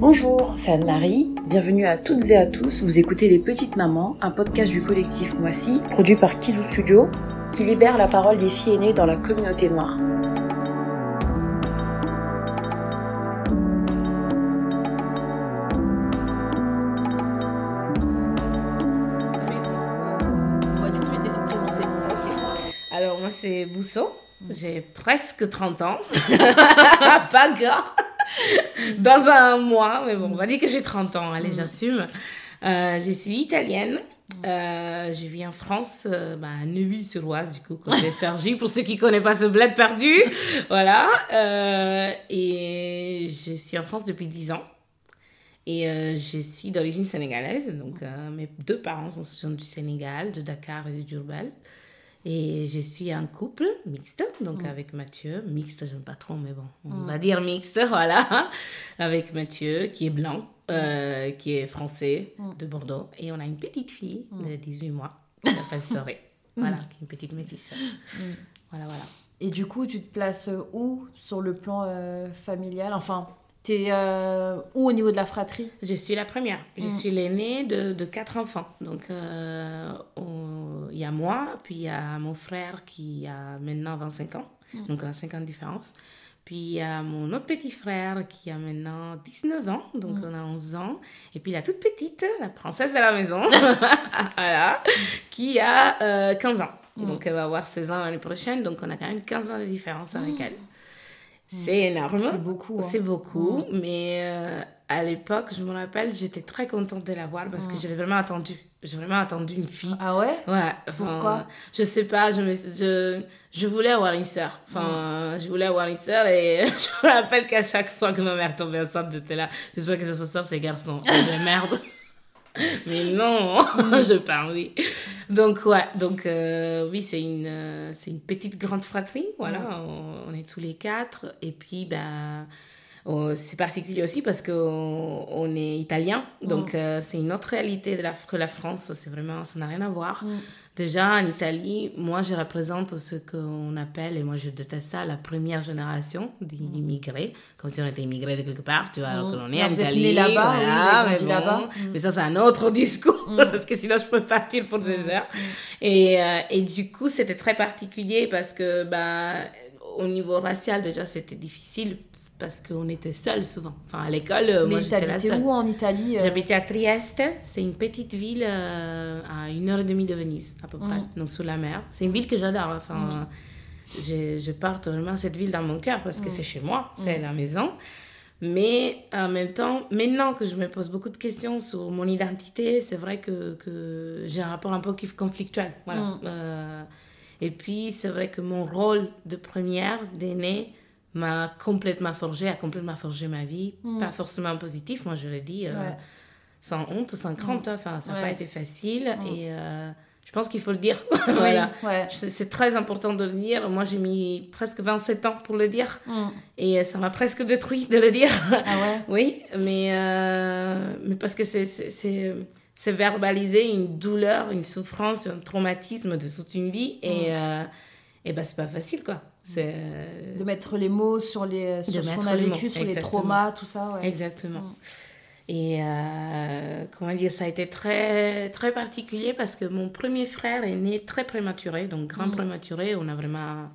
Bonjour, c'est Anne-Marie. Bienvenue à toutes et à tous. Vous écoutez Les Petites Mamans, un podcast du collectif Moissy, produit par Kizou Studio, qui libère la parole des filles aînées dans la communauté noire. Alors, moi, c'est Bousso. J'ai presque 30 ans. Pas grave. Dans un mois, mais bon, on va dire que j'ai 30 ans. Allez, j'assume. Euh, je suis italienne. Euh, je vis en France, euh, bah, à Neuilly-sur-Oise, du coup, côté Sergi, pour ceux qui ne connaissent pas ce bled perdu. voilà. Euh, et je suis en France depuis 10 ans. Et je suis d'origine sénégalaise. Donc, mes deux parents sont, sont du Sénégal, de Dakar et de Djurbel. Et je suis un couple mixte, donc avec Mathieu. Mixte, j'aime pas trop, mais bon, on va dire mixte, voilà. Avec Mathieu, qui est blanc, euh, qui est français, de Bordeaux. Et on a une petite fille de 18 mois, qui s'appelle Soré. Voilà, qui est une petite métisse. Voilà, voilà. Et du coup, tu te places où sur le plan euh, familial? Enfin, t'es euh, où au niveau de la fratrie? Je suis la première. Je suis l'aînée de, de quatre enfants. Donc, euh, il y a moi, puis il y a mon frère qui a maintenant 25 ans. Donc, on a 5 ans de différence. Puis, il y a mon autre petit frère qui a maintenant 19 ans. Donc, on a 11 ans. Et puis, la toute petite, la princesse de la maison, voilà, qui a euh, 15 ans. Donc, elle va avoir 16 ans l'année prochaine. Donc, on a quand même 15 ans de différence avec elle. C'est énorme. C'est beaucoup, hein. C'est beaucoup, mais euh, à l'époque, je me rappelle, j'étais très contente de la voir parce que j'avais vraiment attendu. J'ai vraiment attendu une fille. Ah ouais? Ouais, Pourquoi? Je sais pas, je, me, je, je voulais avoir une sœur. Enfin, je voulais avoir une sœur et je me rappelle qu'à chaque fois que ma mère tombait enceinte, j'étais là. J'espère que ça se sort, ces garçons. Et de merde. Mais non, je parle, oui. Donc, ouais, donc, euh, oui, c'est une, euh, c'est une petite grande fratrie, voilà, on, on est tous les quatre. Et puis, ben, oh, c'est particulier aussi parce qu'on on est italien, donc euh, c'est une autre réalité de la, que la France, c'est vraiment, ça n'a rien à voir. Déjà, en Italie, moi, je représente ce qu'on appelle, et moi, je déteste ça, la première génération d'immigrés, comme si on était immigrés de quelque part, tu vois, alors que l'on est en Italie. là-bas, oui, voilà, mais, bon, là-bas. mais ça, c'est un autre discours, parce que sinon, je peux partir pour des heures. Et, euh, et du coup, c'était très particulier parce que, bah, au niveau racial, déjà, c'était difficile parce qu'on était seuls souvent. Enfin, à l'école, moi, Mais j'étais la seule. où en Italie euh? J'habitais à Trieste, c'est une petite ville euh, à une heure et demie de Venise, à peu près, Mm. donc sous la mer. C'est une ville que j'adore. Enfin, je, je porte vraiment cette ville dans mon cœur parce que c'est chez moi, c'est la maison. Mais en même temps, maintenant que je me pose beaucoup de questions sur mon identité, c'est vrai que, que j'ai un rapport un peu conflictuel. Voilà. Mm. Euh, et puis, c'est vrai que mon rôle de première, d'aînée, m'a complètement forgé, a complètement forgé ma vie. Pas forcément positif, moi je le dis, euh, Ouais. Sans honte, sans crainte. hein. Enfin, ça n'a pas été facile. Et euh, je pense qu'il faut le dire. voilà. ouais. C'est très important de le dire. Moi, j'ai mis presque 27 ans pour le dire. Mm. Et ça m'a presque détruit de le dire. Ah ouais? Oui, mais, euh, mais parce que c'est- verbaliser une douleur, une souffrance, un traumatisme de toute une vie. Et, euh, et ben, c'est pas facile, quoi. De mettre les mots sur, les, sur ce qu'on a vécu, sur les traumas, tout ça. Ouais. Exactement. Et euh, comment dire, ça a été très, très particulier parce que mon premier frère est né très prématuré, donc grand Mm. prématuré. On a vraiment.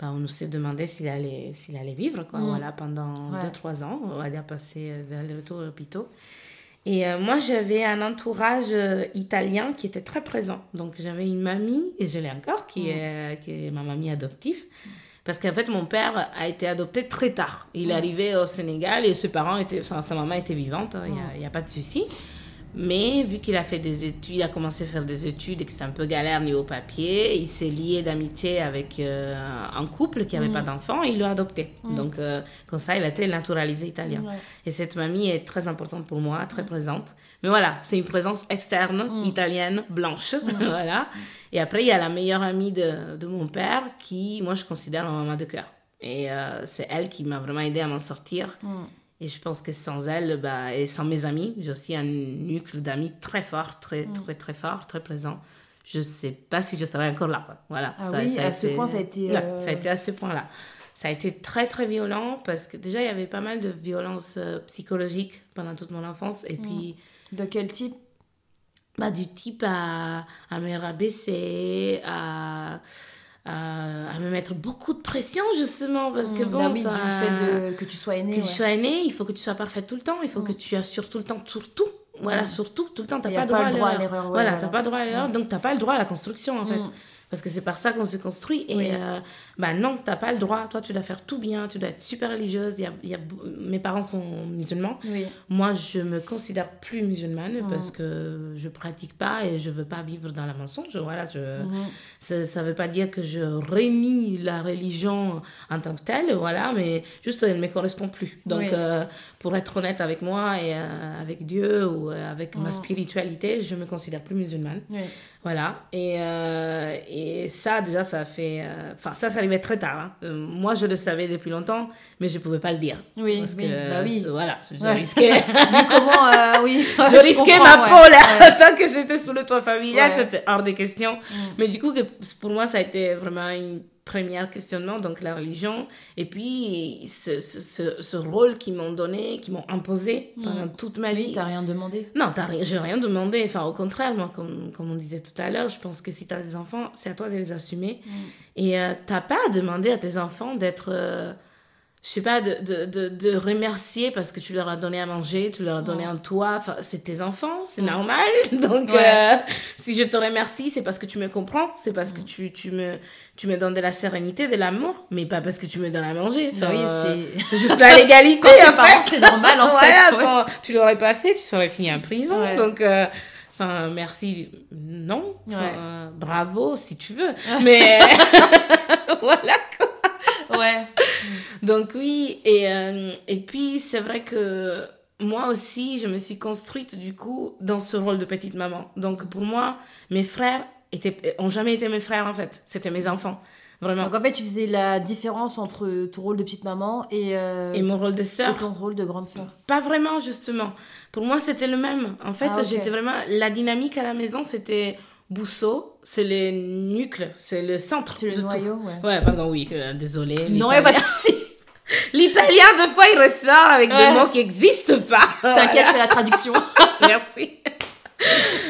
bah, on s'est demandé s'il allait, s'il allait vivre, quoi, Mm. voilà, pendant Ouais. 2-3 ans. On allait passer des retours à l'hôpital. Et euh, moi, j'avais un entourage euh, italien qui était très présent. Donc, j'avais une mamie, et je l'ai encore, qui, Mm. est, qui est ma mamie adoptive. Parce qu'en fait, mon père a été adopté très tard. Il Mm. est arrivé au Sénégal et ses parents étaient, enfin, sa maman était vivante, il n'y Mm. a, y a pas de souci. Mais vu qu'il a fait des études, il a commencé à faire des études et que c'était un peu galère niveau papier, il s'est lié d'amitié avec euh, un couple qui n'avait Mm. pas d'enfant et il l'a adopté. Donc, euh, comme ça, il a été naturalisé italien. Ouais. Et cette mamie est très importante pour moi, très présente. Mais voilà, c'est une présence externe, Mm. italienne, blanche. voilà. Et après, il y a la meilleure amie de, de mon père qui, moi, je considère ma maman de cœur. Et euh, c'est elle qui m'a vraiment aidé à m'en sortir. Mm. Et je pense que sans elle, bah, et sans mes amis, j'ai aussi un nucléo d'amis très fort, très, Mm. très, très fort, très présent. Je sais pas si je serais encore là. quoi. Voilà. Ah oui, à ce point, ça a été, Ouais, euh, ça a été à ce point-là. ça a été très très violent parce que déjà il y avait pas mal de violences euh, psychologiques pendant toute mon enfance et puis De quel type? Bah, du type à, à me rabaisser, à, à, à me mettre beaucoup de pression justement parce que Mm, bon, bah oui, enfin, du fait de, que tu sois aîné. que ouais. tu sois aîné, il faut que tu sois parfaite tout le temps, il faut que tu assures tout le temps, surtout. Voilà, Mm. surtout, tout le temps, t'as pas, pas le droit à l'erreur. ouais, voilà, t'as pas droit à l'erreur, donc t'as pas le droit à la construction en fait. Mm. Parce que c'est par ça qu'on se construit. Et Oui. euh, bah non, t'as pas le droit. Toi, tu dois faire tout bien, tu dois être super religieuse. Il y a, il y a, mes parents sont musulmans. Oui. Moi, je me considère plus musulmane Mm. parce que je pratique pas et je veux pas vivre dans la mensonge. Voilà, je, Mhm. ça, ça veut pas dire que je rénie la religion en tant que telle, voilà, mais juste elle ne me correspond plus. Donc, Oui. euh, pour être honnête avec moi et euh, avec Dieu ou euh, avec ma Mhm. spiritualité, je me considère plus musulmane. Oui. Voilà. Et, euh, et ça, déjà, ça fait. Enfin, ça, ça arrivait très tard. hein. Euh, moi, je le savais depuis longtemps, mais je pouvais pas le dire. Oui, Parce oui, que, bah oui. Voilà, je, je Ouais. risquais. Comment, euh, oui. je risquais ma ouais. peau là, Ouais. tant que j'étais sous le toit familial, c'était hors de question. Mm. Mais du coup, que pour moi, ça a été vraiment une première questionnement, donc la religion, et puis ce, ce, ce, rôle qu'ils m'ont donné, qu'ils m'ont imposé pendant toute ma vie. Oui, t'as rien demandé. Non, t'as rien, je n'ai rien demandé. Enfin, au contraire, moi, comme, comme on disait tout à l'heure, je pense que si tu as des enfants, c'est à toi de les assumer. Et euh, t'as pas à demander à tes enfants d'être, euh, je sais pas, de, de, de, de remercier parce que tu leur as donné à manger, tu leur as donné un toit. Enfin, c'est tes enfants, c'est normal. Donc, Ouais. euh, si je te remercie, c'est parce que tu me comprends, c'est parce que tu, tu, me, tu me donnes de la sérénité, de l'amour, mais pas parce que tu me donnes à manger. Enfin, oui, euh, c'est. c'est juste la légalité, en fait. c'est normal en Voilà, fait. ouais. tu l'aurais pas fait, tu serais fini en prison. Ouais. Donc, euh, enfin, merci. Non. Enfin, euh, bravo si tu veux. Mais voilà. quoi. Ouais. Donc oui, et, euh, et puis c'est vrai que moi aussi, je me suis construite du coup dans ce rôle de petite maman. Donc pour moi, mes frères étaient, ont jamais été mes frères en fait. C'était mes enfants. Vraiment. Donc en fait, tu faisais la différence entre ton rôle de petite maman et, euh, Et mon rôle de et sœur, ton rôle de grande sœur. Pas vraiment, justement. Pour moi, c'était le même. En fait, Ah, j'étais vraiment. La dynamique à la maison, c'était Bousseau, c'est le nucle, c'est le centre. C'est le de tout. noyau, ouais. Ouais, pardon, oui, euh, désolé. Non, a pas de l'italien. souci. L'italien, deux fois, il ressort avec Ouais. des mots qui n'existent pas. T'inquiète, je fais la traduction. Merci.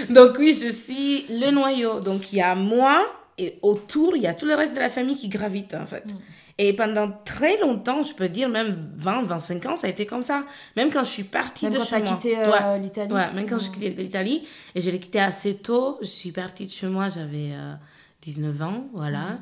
Donc oui, je suis le noyau. Donc il y a moi et autour, il y a tout le reste de la famille qui gravite en fait. Mm. Et pendant très longtemps, je peux dire même 20, 25 ans, ça a été comme ça. Même quand je suis partie Même de quand chez moi. quitté Ouais. euh, l'Italie. Ouais, même quand j'ai Mm. quitté l'Italie, et je l'ai quitté assez tôt, je suis partie de chez moi, j'avais euh, 19 ans, voilà.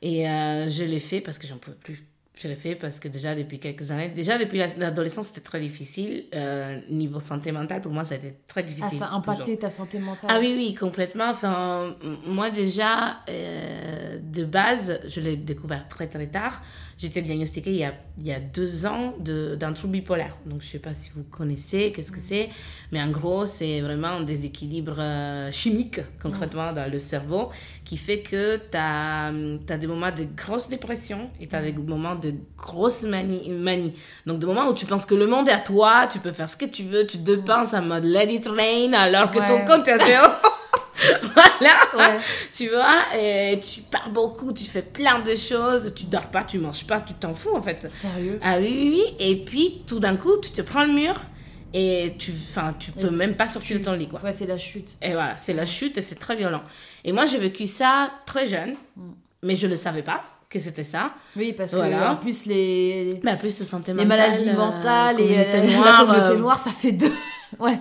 Et euh, je l'ai fait parce que j'en pouvais plus. Je l'ai fait parce que déjà depuis quelques années, déjà depuis la- l'adolescence, c'était très difficile. Euh, niveau santé mentale, pour moi, ça a été très Ah, difficile. ça a toujours. impacté ta santé mentale. Ah oui, oui, complètement. Enfin, moi déjà, euh, de base, je l'ai découvert très très tard. J'étais diagnostiquée il y a, il y a deux ans de- d'un trouble bipolaire. Donc je ne sais pas si vous connaissez, qu'est-ce que c'est. Mais en gros, c'est vraiment un déséquilibre euh, chimique, concrètement, dans le cerveau, qui fait que tu as, des moments de grosse dépression et tu as des moments de grosse manie, manie. Donc des moments où tu penses que le monde est à toi, tu peux faire ce que tu veux, tu dépenses en mode let it rain alors que ton compte est à zéro. voilà. Ouais. Tu vois, et tu pars beaucoup, tu fais plein de choses, tu dors pas, tu manges pas, tu t'en fous en fait. Sérieux? Ah oui, oui, oui. Et puis tout d'un coup, tu te prends le mur et tu, enfin, tu peux Et même pas sortir de ton lit quoi. Ouais, c'est la chute. Et voilà, c'est la chute et c'est très violent. Et moi, j'ai vécu ça très jeune, Mm. mais je le savais pas que c'était ça. Oui, parce que Voilà. en plus, les, en plus, les mentale, maladies euh, mentales et euh, la communauté euh, noire, ça fait deux. Ouais.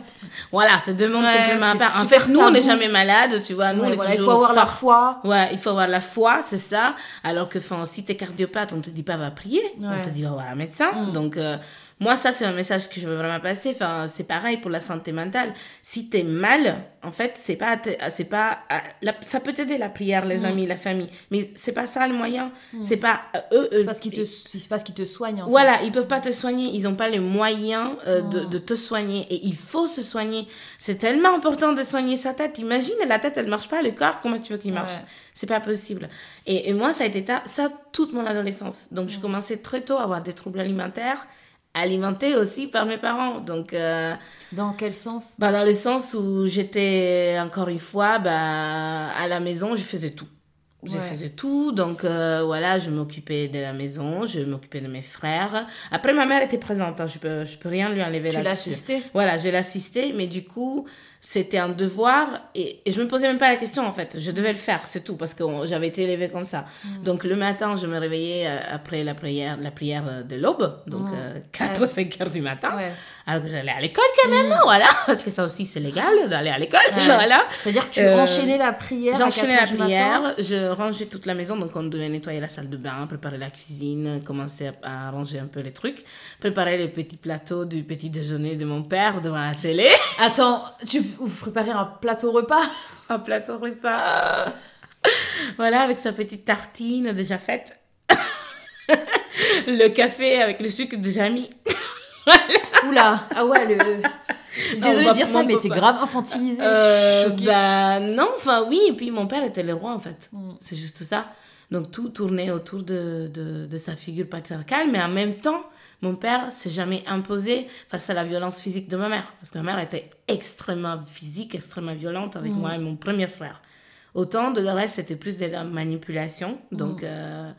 Voilà, c'est deux mondes Ouais, part. En fait, nous, on n'est jamais malade, tu vois. Nous, on Ouais, est voilà, il toujours faut avoir la fort. foi. Ouais, il faut avoir la foi, c'est ça. Alors que enfin, si t'es cardiopathe, on te dit pas va prier, on Ouais. te dit va voir un médecin. Mm. Donc euh, moi, ça c'est un message que je veux vraiment passer. Enfin, c'est pareil pour la santé mentale. Si t'es mal, en fait, c'est pas, c'est pas, la- ça peut t'aider la prière, les Mm. amis, la famille, mais c'est pas ça le moyen. C'est pas euh, eux. eux, Parce qu'ils te, c'est parce qu'ils te soignent. En fait. voilà, ils peuvent pas te soigner, ils ont pas les moyens euh, de, Mm. de te soigner et il faut se soigner. C'est tellement important de soigner sa tête. Imagine, la tête elle marche pas, le corps, comment tu veux qu'il marche? Ouais. C'est pas possible. Et, et moi, ça a été ta- ça toute mon adolescence. Donc, je commençais très tôt à avoir des troubles alimentaires, alimentés aussi par mes parents. Donc, euh, Dans quel sens? bah, dans le sens où j'étais, encore une fois, bah, à la maison, je faisais tout. Je Ouais. faisais tout, donc euh, voilà, je m'occupais de la maison, je m'occupais de mes frères. Après, ma mère était présente, hein, je peux, je peux rien lui enlever Tu là-dessus. l'assistais? Voilà, j'ai l'assisté, mais du coup, c'était un devoir et, et je me posais même pas la question en fait. Je devais le faire, c'est tout, parce que j'avais été élevée comme ça. Mm. Donc le matin, je me réveillais euh, après la prière, la prière euh, de l'aube, donc Mm. 4 Ouais. ou 5 heures du matin, Ouais. alors que j'allais à l'école quand même, voilà, parce que ça aussi c'est légal d'aller à l'école, Ouais. voilà. C'est-à-dire que tu Euh, enchaînais la prière. J'enchaînais 4 la matin. prière, je rangeais toute la maison, donc on devait nettoyer la salle de bain, préparer la cuisine, commencer à, à ranger un peu les trucs, préparer les petits plateaux du petit déjeuner de mon père devant la télé. Attends, tu vous préparez un plateau repas un plateau repas. voilà, avec sa petite tartine déjà faite. le café avec le sucre déjà mis. Oula Ah ouais, le. On Désolée de dire ça, mais t'es grave infantilisée. Euh, bah non, enfin oui, et puis mon père était le roi en fait. Mm. C'est juste ça. Donc tout tournait autour de, de, de sa figure patriarcale, mais en même temps, mon père s'est jamais imposé face à la violence physique de ma mère. Parce que ma mère était extrêmement physique, extrêmement violente avec Mm. moi et mon premier frère. Autant de le reste, c'était plus de la manipulation. Donc euh,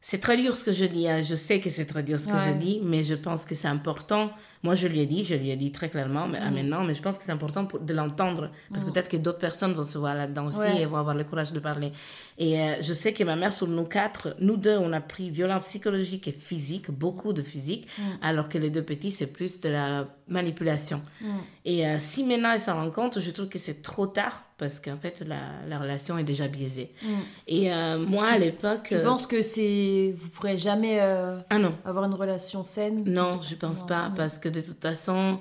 c'est très dur ce que je dis. hein. Je sais que c'est très dur ce que je dis, mais je pense que c'est important. Moi, je lui ai dit, je lui ai dit très clairement, mais Mm. maintenant, mais je pense que c'est important pour- de l'entendre. Parce que Mm. peut-être que d'autres personnes vont se voir là-dedans aussi Ouais. et vont avoir le courage de parler. Et euh, je sais que ma mère, sur nous quatre, nous deux, on a pris violence psychologique et physique, beaucoup de physique, Mm. alors que les deux petits, c'est plus de la manipulation. Mm. Et euh, si maintenant ils s'en rendent compte, je trouve que c'est trop tard parce qu'en fait, la, la relation est déjà biaisée. Mm. Et euh, moi, à l'époque. Tu euh, penses que c'est. Vous pourrez jamais euh, Ah non. avoir une relation saine? Non, je pense Non. pas, Mm. parce que de toute façon,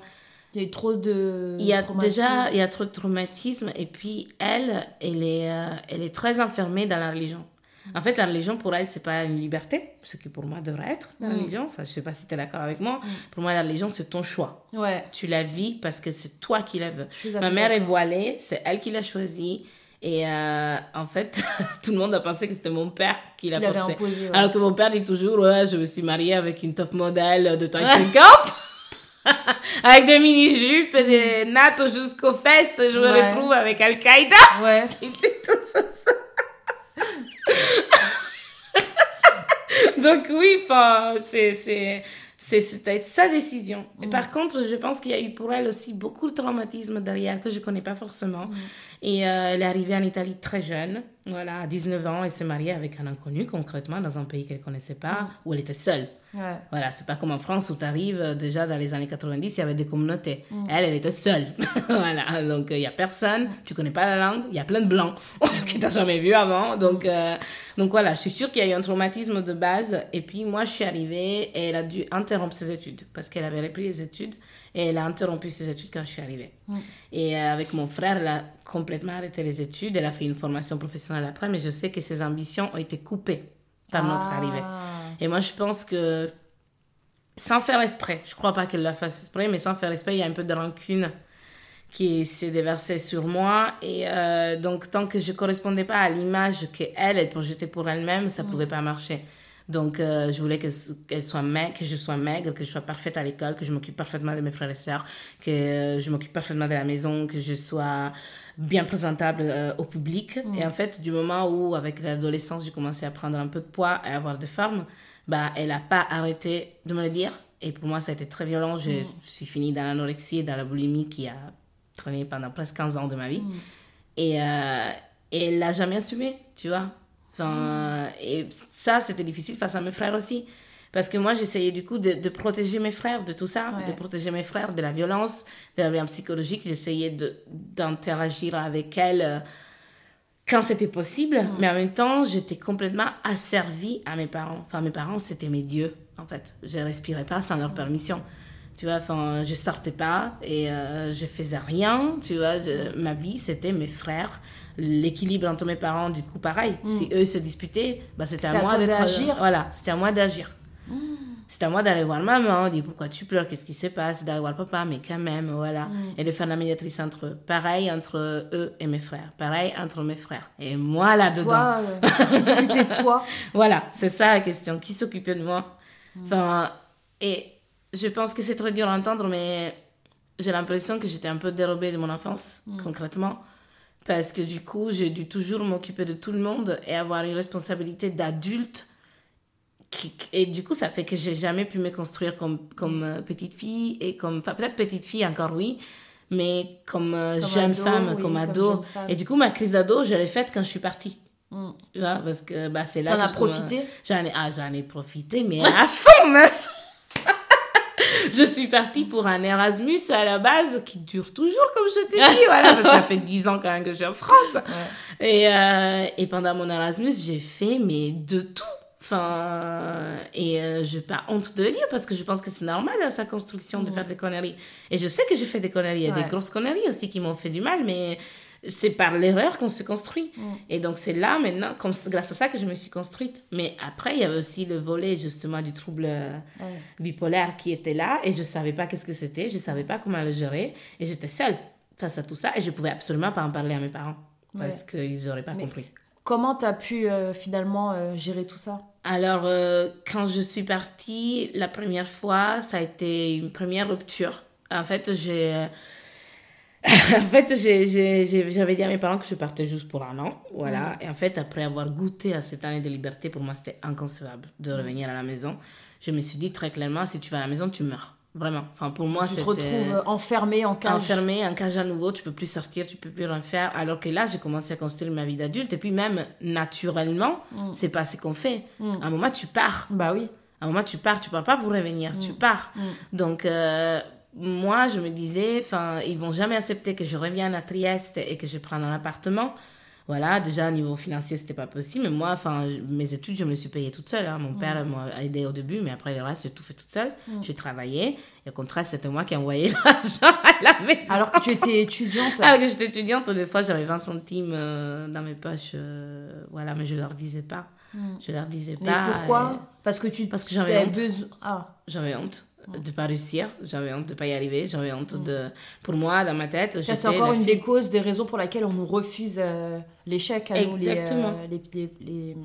Il y a eu trop de. il y a traumatisme. déjà il y a trop de traumatisme, et puis elle, elle est, euh, elle est très enfermée dans la religion. En fait, la religion, pour elle, c'est pas une liberté, ce qui pour moi devrait être la Mm. religion. Enfin, je sais pas si tu es d'accord avec moi. Mm. Pour moi, la religion, c'est ton choix. Ouais. Tu la vis parce que c'est toi qui la veux. Ma mère est voilée, c'est elle qui l'a choisi. Et euh, en fait, tout le monde a pensé que c'était mon père qui l'a forcé. imposé. ouais. Alors que mon père dit toujours, ouais, je me suis mariée avec une top modèle de taille 50. avec des mini-jupes des nattes jusqu'aux fesses. Je me retrouve avec Al-Qaïda. Ouais. Donc oui, c'est... c'était sa décision. Et Mm. par contre, je pense qu'il y a eu pour elle aussi beaucoup de traumatisme derrière que je connais pas forcément. Mm. Et euh, elle est arrivée en Italie très jeune, voilà, à 19 ans, et s'est mariée avec un inconnu concrètement dans un pays qu'elle connaissait pas, Mm. où elle était seule. Ouais. Voilà, c'est pas comme en France où tu arrives déjà dans les années 90, il y avait des communautés. Mm. Elle, elle était seule. voilà, donc il y a personne, tu connais pas la langue, il y a plein de blancs que t'as jamais vu avant. Donc, euh, donc voilà, je suis sûre qu'il y a eu un traumatisme de base. Et puis moi, je suis arrivée et elle a dû interrompre ses études parce qu'elle avait repris les études et elle a interrompu ses études quand je suis arrivée. Mm. Et euh, avec mon frère, elle a complètement arrêté les études. Elle a fait une formation professionnelle après, mais je sais que ses ambitions ont été coupées par notre Ah. arrivée. Et moi, je pense que, sans faire exprès, je crois pas qu'elle la fasse exprès, mais sans faire exprès, il y a un peu de rancune qui s'est déversée sur moi. Et euh, donc, tant que je correspondais pas à l'image qu'elle, elle projetait pour elle-même, ça pouvait pas marcher. Donc, euh, je voulais qu'elle soit maigre, que je sois maigre, que je sois parfaite à l'école, que je m'occupe parfaitement de mes frères et sœurs, que euh, je m'occupe parfaitement de la maison, que je sois bien présentable euh, au public. Et en fait, du moment où, avec l'adolescence, j'ai commencé à prendre un peu de poids et à avoir des formes, bah, elle n'a pas arrêté de me le dire. Et pour moi, ça a été très violent. Je, je suis finie dans l'anorexie et dans la boulimie qui a traîné pendant presque 15 ans de ma vie. Mm. Et, euh, et elle l'a jamais assumé, tu vois. Enfin, Et ça, c'était difficile face à mes frères aussi. Parce que moi, j'essayais du coup de, de protéger mes frères de tout ça, Ouais. de protéger mes frères de la violence, de la violence psychologique. J'essayais d'interagir avec elles euh, quand c'était possible, mais en même temps, j'étais complètement asservie à mes parents. Enfin, mes parents, c'était mes dieux, en fait. Je respirais pas sans leur permission. Tu vois, enfin, je sortais pas et euh, je faisais rien. Tu vois, je- ma vie, c'était mes frères. L'équilibre entre mes parents, du coup, pareil. Si eux se disputaient, bah, c'était à moi d'agir. Voilà, c'était à moi d'agir. C'était à moi d'aller voir maman, dire pourquoi tu pleures, qu'est-ce qui se passe, d'aller voir papa, mais quand même, voilà. Et de faire la médiatrice entre eux. Pareil entre eux et mes frères. Pareil entre mes frères. Et moi là-dedans. Toi, euh, qui s'occupait de toi. Voilà, c'est ça la question. Qui s'occupait de moi? Enfin, et je pense que c'est très dur à entendre, mais j'ai l'impression que j'étais un peu dérobée de mon enfance, concrètement, Parce que du coup, j'ai dû toujours m'occuper de tout le monde et avoir une responsabilité d'adulte. qui- Et du coup, ça fait que j'ai jamais pu me construire comme, comme euh, petite fille et comme. Enfin, peut-être petite fille encore, oui, mais comme, euh, Comme jeune ado, femme, oui, comme ado. femme. et du coup, ma crise d'ado, je l'ai faite quand je suis partie. Mm. Tu vois, parce que bah, c'est là T'en que as commence- profité? J'en ai, ah, j'en ai profité, mais à fond, meuf Je suis partie pour un Erasmus à la base qui dure toujours, comme je t'ai dit. Voilà, parce que ça fait 10 ans quand même que je suis en France. Et, euh, et pendant mon Erasmus, j'ai fait mais de tout. Enfin, et euh, je n'ai pas honte de le dire parce que je pense que c'est normal à sa construction de faire des conneries. Et je sais que j'ai fait des conneries. Il y a Ouais. des grosses conneries aussi qui m'ont fait du mal, mais c'est par l'erreur qu'on se construit. Mm. Et donc, c'est là maintenant, comme, grâce à ça, que je me suis construite. Mais après, il y avait aussi le volet justement du trouble euh, bipolaire qui était là et je savais pas qu'est-ce que c'était, je savais pas comment le gérer et j'étais seule face à tout ça et je pouvais absolument pas en parler à mes parents parce qu'ils n'auraient pas Mais- compris. Comment t'as pu euh, finalement euh, gérer tout ça? Alors, euh, quand je suis partie la première fois, ça a été une première rupture. En fait, j'ai. en fait, j'avais dit à mes parents que je partais juste pour un an. Voilà. Et en fait, après avoir goûté à cette année de liberté, pour moi, c'était inconcevable de revenir à la maison. Je me suis dit très clairement si tu vas à la maison, tu meurs. Vraiment. Enfin, pour moi, Tu te retrouves euh, enfermé en cage enfermé, en cage à nouveau, tu peux plus sortir, tu peux plus rien faire. Alors que là, j'ai commencé à construire ma vie d'adulte. Et puis même, naturellement, Mm. c'est pas ce qu'on fait. Mm. À un moment, tu pars. Bah oui. À un moment, tu pars, tu pars pas pour revenir, tu pars. Mm. Donc, euh, moi, je me disais, enfin, ils vont jamais accepter que je revienne à Trieste et que je prenne un appartement. Voilà, déjà, au niveau financier, c'était pas possible. Mais moi, enfin, mes études, je me suis payée toute seule. hein. Mon père m'a aidé au début, mais après, le reste, j'ai tout fait toute seule. J'ai travaillé. Et au contraire, c'était moi qui envoyais l'argent à la maison. Alors que tu étais étudiante. Alors que j'étais étudiante, des fois, j'avais 20 centimes euh, dans mes poches. euh, voilà, mais je leur disais pas. Mm. Je leur disais Mais pas. pourquoi? et- Parce que tu Parce que j'avais t'avais honte. Ah. J'avais honte de pas réussir, j'avais honte de pas y arriver, j'avais honte de... Pour moi, dans ma tête, c'est encore une fille- des causes, des raisons pour lesquelles on nous refuse euh, l'échec à nous, les, Exactement. euh, les, les, les,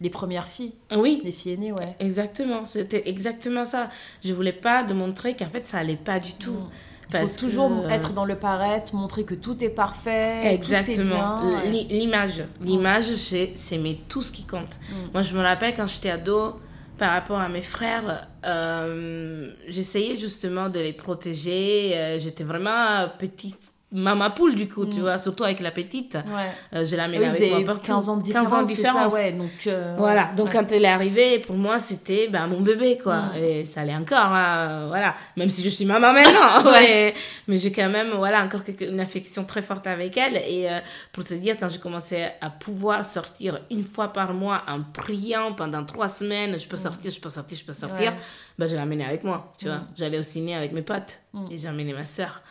les premières filles, Oui, les filles aînées, ouais. exactement, c'était exactement ça. Je voulais pas de montrer qu'en fait, ça allait pas du tout. Mm. Il faut toujours que- être dans le paraître, montrer que tout est parfait, Exactement. tout est bien. ouais. L'i- L'image. L'image, c'est c'est mais tout ce qui compte. Mm. Moi, je me rappelle quand j'étais ado, par rapport à mes frères, euh, j'essayais justement de les protéger. Euh, J'étais vraiment petite maman poule, du coup, tu vois, surtout avec la petite. Ouais. Euh, je Eux, l'amenais vous avec moi partout. 15 ans de 15 différence, ans de différence. ça, ouais. Donc, euh, Voilà, donc Ouais. quand elle est arrivée, pour moi, c'était ben, mon bébé, quoi. Mm. Et ça l'est encore, hein, voilà. Même si je suis maman maintenant, ouais. mais j'ai quand même, voilà, encore une affection très forte avec elle. Et euh, pour te dire, quand j'ai commencé à pouvoir sortir une fois par mois en priant pendant trois semaines, je peux sortir, je peux sortir, je peux sortir, ben, je l'amenais avec moi, tu vois. Mm. J'allais au ciné avec mes potes Mm. et j'amenais ma soeur.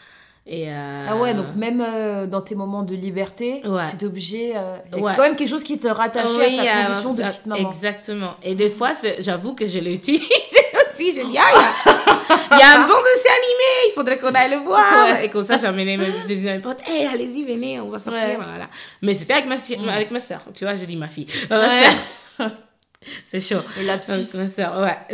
Et, euh, Ah ouais, donc même euh, dans tes moments de liberté, Ouais. tu es obligé. euh, il y a Ouais. quand même quelque chose qui te rattachait Oui, à ta euh, condition de euh, petite maman. Exactement. Et des fois, j'avoue que je l'ai utilisé aussi. J'ai dit, ah, il y a- il y, a un bon dessin animé, il faudrait qu'on aille le voir. Ouais. Et comme ça, j'emmenais mes, je mes potes, hey, allez-y, venez, on va sortir. Voilà. Mais c'était avec ma, Mm. avec ma soeur. Tu vois, je dis ma fille. Euh, ma c'est chaud. Lapsus.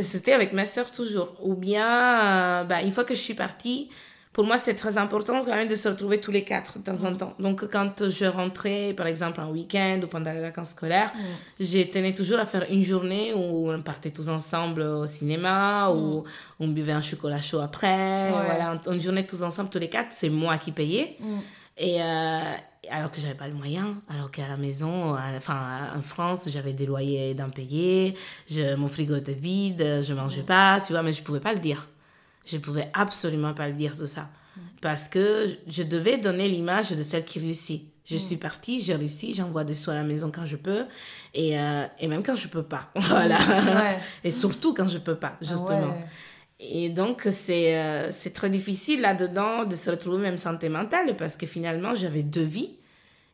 C'était avec ma sœur toujours. Ou bien, euh, bah, une fois que je suis partie, pour moi, c'était très important quand même de se retrouver tous les quatre de temps en temps. Donc, quand je rentrais, par exemple, en week-end ou pendant les vacances scolaires, Mm. je tenais toujours à faire une journée où on partait tous ensemble au cinéma, ou on buvait un chocolat chaud après. Mm. Ouais. Voilà, une journée tous ensemble, tous les quatre, c'est moi qui payais. Mm. Et euh, alors que j'avais pas le moyen, alors qu'à la maison, à- enfin en France, j'avais des loyers d'impayés, mon frigo était vide, je mangeais pas, tu vois, mais je pouvais pas le dire. Je pouvais absolument pas le dire tout ça. Parce que je devais donner l'image de celle qui réussit. Je suis partie, j'ai réussi, j'envoie des sous à la maison quand je peux, et, euh, et même quand je peux pas. Voilà. Ouais. Et surtout quand je peux pas, Ah justement. ouais. Et donc, c'est euh, c'est très difficile là-dedans de se retrouver même santé mentale parce que finalement, j'avais deux vies.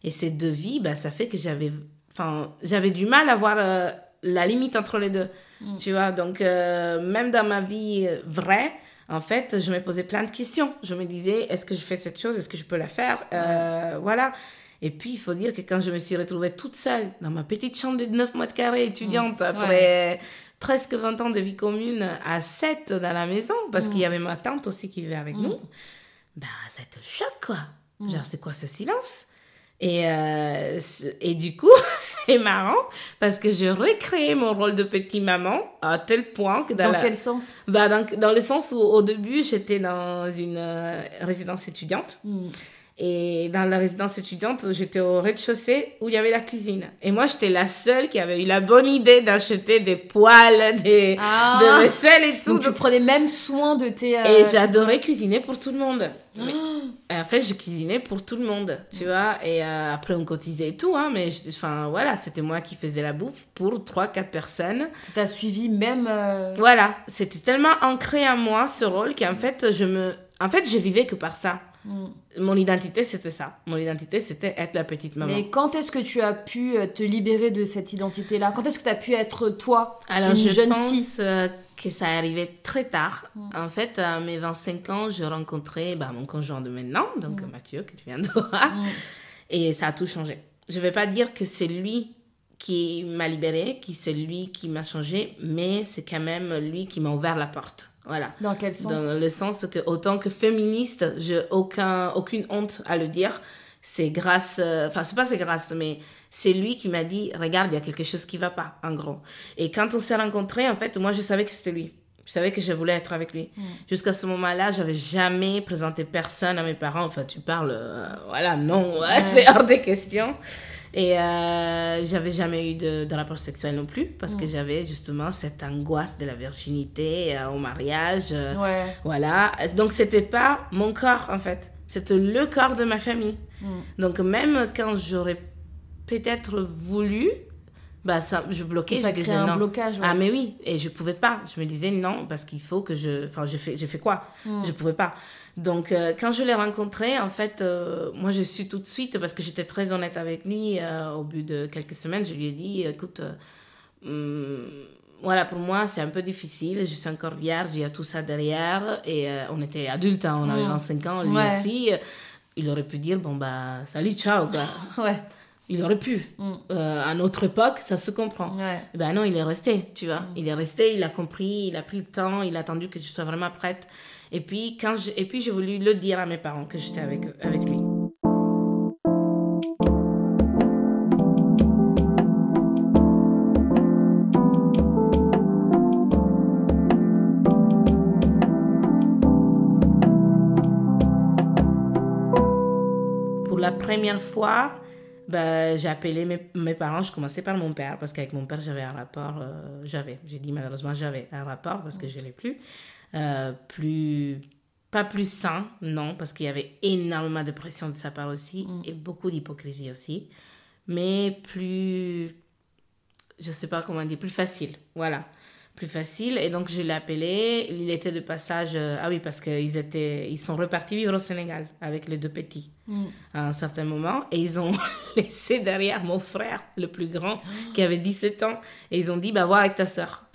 Et ces deux vies, bah, ça fait que j'avais du mal à voir euh, la limite entre les deux. Mm. Tu vois, donc même dans ma vie vraie, en fait, je me posais plein de questions. Je me disais, est-ce que je fais cette chose? Est-ce que je peux la faire? Euh, Voilà. Et puis, il faut dire que quand je me suis retrouvée toute seule dans ma petite chambre de 9 mètres carrés étudiante, après presque 20 ans de vie commune à 7 dans la maison, parce qu'il y avait ma tante aussi qui vivait avec nous, bah, ça le choc, quoi. Genre, c'est quoi ce silence? Et, euh, et du coup, c'est marrant parce que je recréé mon rôle de petite maman à tel point que dans, Dans la- quel sens? Bah, dans, dans le sens où au début, j'étais dans une euh, résidence étudiante. Hmm. Et dans la résidence étudiante, j'étais au rez-de-chaussée où il y avait la cuisine. Et moi, j'étais la seule qui avait eu la bonne idée d'acheter des poêles, des, Ah. de vaisselle et tout. Donc tu prenais même soin de tes... euh, et j'adorais cuisiner pour tout le monde. Ah. Mais- et en fait, je cuisinais pour tout le monde, tu vois. Et euh, après, on cotisait et tout, hein. Mais enfin, voilà, c'était moi qui faisais la bouffe pour 3-4 personnes. Tu t'as suivi même... euh, Voilà, c'était tellement ancré à moi, ce rôle, qu'en fait, je me... En fait, je vivais que par ça. Hmm. Mon identité, c'était ça. Mon identité, c'était être la petite maman. Mais quand est-ce que tu as pu euh, te libérer de cette identité-là? Quand est-ce que tu as pu être toi Alors, une je jeune pense fille? euh, que ça est arrivé très tard. Mm. En fait, à mes 25 ans, je rencontrais bah, mon conjoint de maintenant, donc Mm. Mathieu, que tu viens de voir. Et ça a tout changé. Je vais pas dire que c'est lui qui m'a libérée, qui c'est lui qui m'a changé, mais c'est quand même lui qui m'a ouvert la porte. Voilà. Dans quel sens Dans le sens que, autant que féministe, j'ai aucun, aucune honte à le dire. C'est grâce, euh, enfin, c'est pas c'est grâce, mais c'est lui qui m'a dit, regarde, il y a quelque chose qui va pas, en gros. Et quand on s'est rencontrés, en fait, moi, je savais que c'était lui. Je savais que je voulais être avec lui. Mm. Jusqu'à ce moment-là, j'avais jamais présenté personne à mes parents. Enfin, tu parles, euh, voilà, non, ouais, c'est hors des questions. Et euh, j'avais jamais eu de, de rapport sexuel non plus, parce que Mm. j'avais justement cette angoisse de la virginité euh, au mariage. euh, Ouais. voilà. Donc, c'était pas mon corps, en fait. C'était le corps de ma famille. Hmm. Donc, même quand j'aurais peut-être voulu, bah, ça, je bloquais, Et je ça crée disais un non. blocage. ouais. Ah, mais oui. Et je pouvais pas. Je me disais non, parce qu'il faut que je. Enfin, j'ai fait, j'ai fait quoi? Hmm. Je pouvais pas. Donc, euh, quand je l'ai rencontré, en fait, euh, moi, je suis tout de suite, parce que j'étais très honnête avec lui, euh, au bout de quelques semaines, je lui ai dit écoute, hum, voilà, pour moi, c'est un peu difficile. Je suis encore vierge, il y a tout ça derrière. Et on était adultes, hein, on avait Mm. 25 ans, lui Ouais. aussi. Il aurait pu dire bon, bah, salut, ciao, quoi. Ouais. Il aurait pu. Hmm. Euh, à notre époque, ça se comprend. Ouais. Ben non, il est resté, tu vois. Mm. Il est resté, il a compris, il a pris le temps, il a attendu que je sois vraiment prête. Et puis, quand je, et puis j'ai voulu le dire à mes parents que j'étais avec, avec lui. Pour la première fois, ben, j'ai appelé mes, mes parents. Je commençais par mon père parce qu'avec mon père, j'avais un rapport. euh, j'avais, j'ai dit malheureusement, j'avais un rapport parce que je ne l'ai plus. Euh, plus. Pas plus sain, non, parce qu'il y avait énormément de pression de sa part aussi Mm. et beaucoup d'hypocrisie aussi. Mais plus. Je sais pas comment dire, plus facile. Voilà plus facile. Et donc, je l'ai appelé. Il était de passage. euh, ah oui, parce qu'ils étaient, ils sont repartis vivre au Sénégal avec les deux petits Hmm. à un certain moment. Et ils ont laissé derrière mon frère, le plus grand, qui avait 17 ans. Et ils ont dit, bah, va avec ta soeur.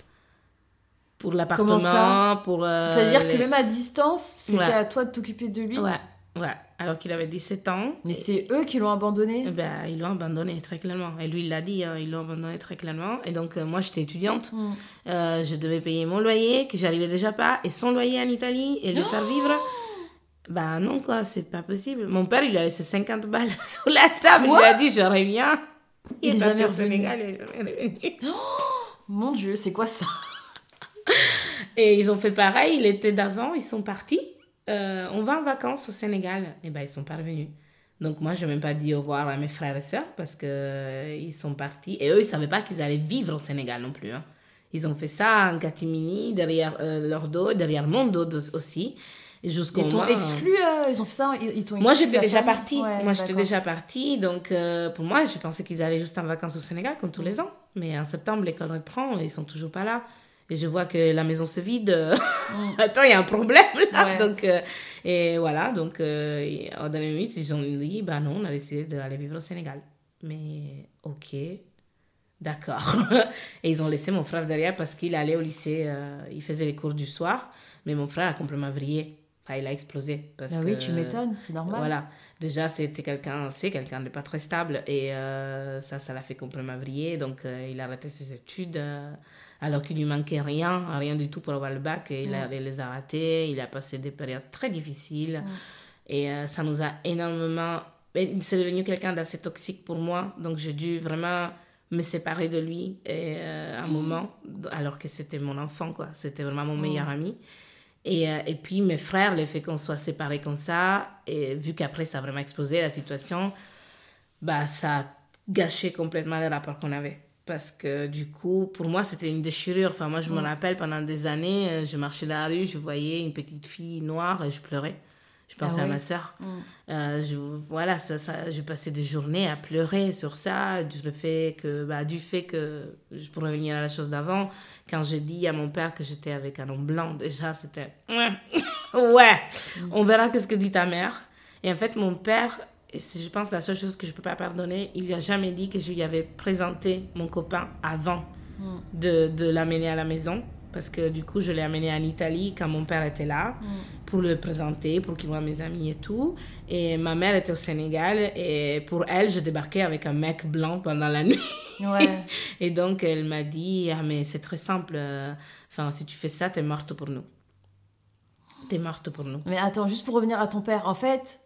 Pour l'appartement, pour. euh, C'est-à-dire les- que même à distance, c'était Ouais. à toi de t'occuper de lui? Ouais, ouais. Alors qu'il avait 17 ans. Mais c'est eux qui l'ont abandonné? Eh ben, ils l'ont abandonné très clairement. Et lui, il l'a dit, hein, ils l'ont abandonné très clairement. Et donc, euh, moi, j'étais étudiante. Hmm. Euh, je devais payer mon loyer, que j'arrivais déjà pas, et son loyer en Italie, et le faire vivre. Bah non, quoi, c'est pas possible. Mon père, il lui a laissé 50 balles sur la table. il lui a dit, je reviens. Il est est jamais revenu. Sénégal, il est jamais revenu. Mon Dieu, c'est quoi ça? Et ils ont fait pareil, l'été d'avant, ils sont partis. Euh, on va en vacances au Sénégal. Et ben, ils sont pas revenus. Donc moi, je n'ai même pas dit au revoir à mes frères et sœurs parce que euh, ils sont partis. Et eux, ils savaient pas qu'ils allaient vivre au Sénégal non plus. hein. Ils ont fait ça en catimini, derrière euh, leur dos, derrière mon dos aussi. Jusqu'au Ils t'ont moins- exclu, ils ont fait ça, ils, ils t'ont Moi, j'étais déjà partie. Ouais, moi, j'étais déjà partie. Donc, pour moi, je pensais qu'ils allaient juste en vacances au Sénégal, comme tous les ans. Mais en septembre, l'école reprend et ils sont toujours pas là. Et je vois que la maison se vide. Mm. Attends, il y a un problème là. Ouais. Donc, euh, et voilà. Donc, euh, en dernière minute, ils ont dit bah non, on a décidé d'aller vivre au Sénégal. Mais, ok. D'accord. et ils ont laissé mon frère derrière parce qu'il allait au lycée. euh, il faisait les cours du soir. Mais mon frère a complètement vrillé. Enfin, il a explosé. Parce Bah que, oui, tu m'étonnes, c'est normal. voilà. Déjà, c'était quelqu'un, c'est quelqu'un de pas très stable et euh, ça, ça l'a fait complètement vriller. Donc, euh, il a arrêté ses études euh, alors qu'il lui manquait rien, rien du tout pour avoir le bac. Et il, a, il les a ratés. Il a passé des périodes très difficiles Mm. et ça nous a énormément ben, c'est devenu quelqu'un d'assez toxique pour moi. Donc, j'ai dû vraiment me séparer de lui et, euh, un moment, alors que c'était mon enfant, quoi. C'était vraiment mon meilleur ami. Et, euh, et, puis mes frères, le fait qu'on soit séparés comme ça, et vu qu'après ça a vraiment explosé la situation, bah ça a gâché complètement le rapport qu'on avait. Parce que du coup, pour moi, c'était une déchirure. Enfin, moi, je me rappelle, pendant des années, euh, je marchais dans la rue, je voyais une petite fille noire et je pleurais. Je pensais Ah à ma sœur. Mm. Euh, je, voilà, ça, ça, j'ai passé des journées à pleurer sur ça, du fait que, bah, du fait que, je pourrais revenir à la chose d'avant, quand j'ai dit à mon père que j'étais avec un homme blanc, déjà, c'était, ouais, on verra qu'est-ce que dit ta mère. Et en fait, mon père, et c'est, je pense, la seule chose que je peux pas pardonner, il lui a jamais dit que je lui avais présenté mon copain avant Mm. de, de l'amener à la maison. Parce que du coup, je l'ai amené en Italie quand mon père était là Mm. Pour le présenter, pour qu'il voit mes amis et tout. Et ma mère était au Sénégal et pour elle, je débarquais avec un mec blanc pendant la nuit. Ouais. Et donc, elle m'a dit, ah mais c'est très simple, euh, enfin, si tu fais ça, t'es morte pour nous. T'es morte pour nous. Mais attends, juste pour revenir à ton père, en fait,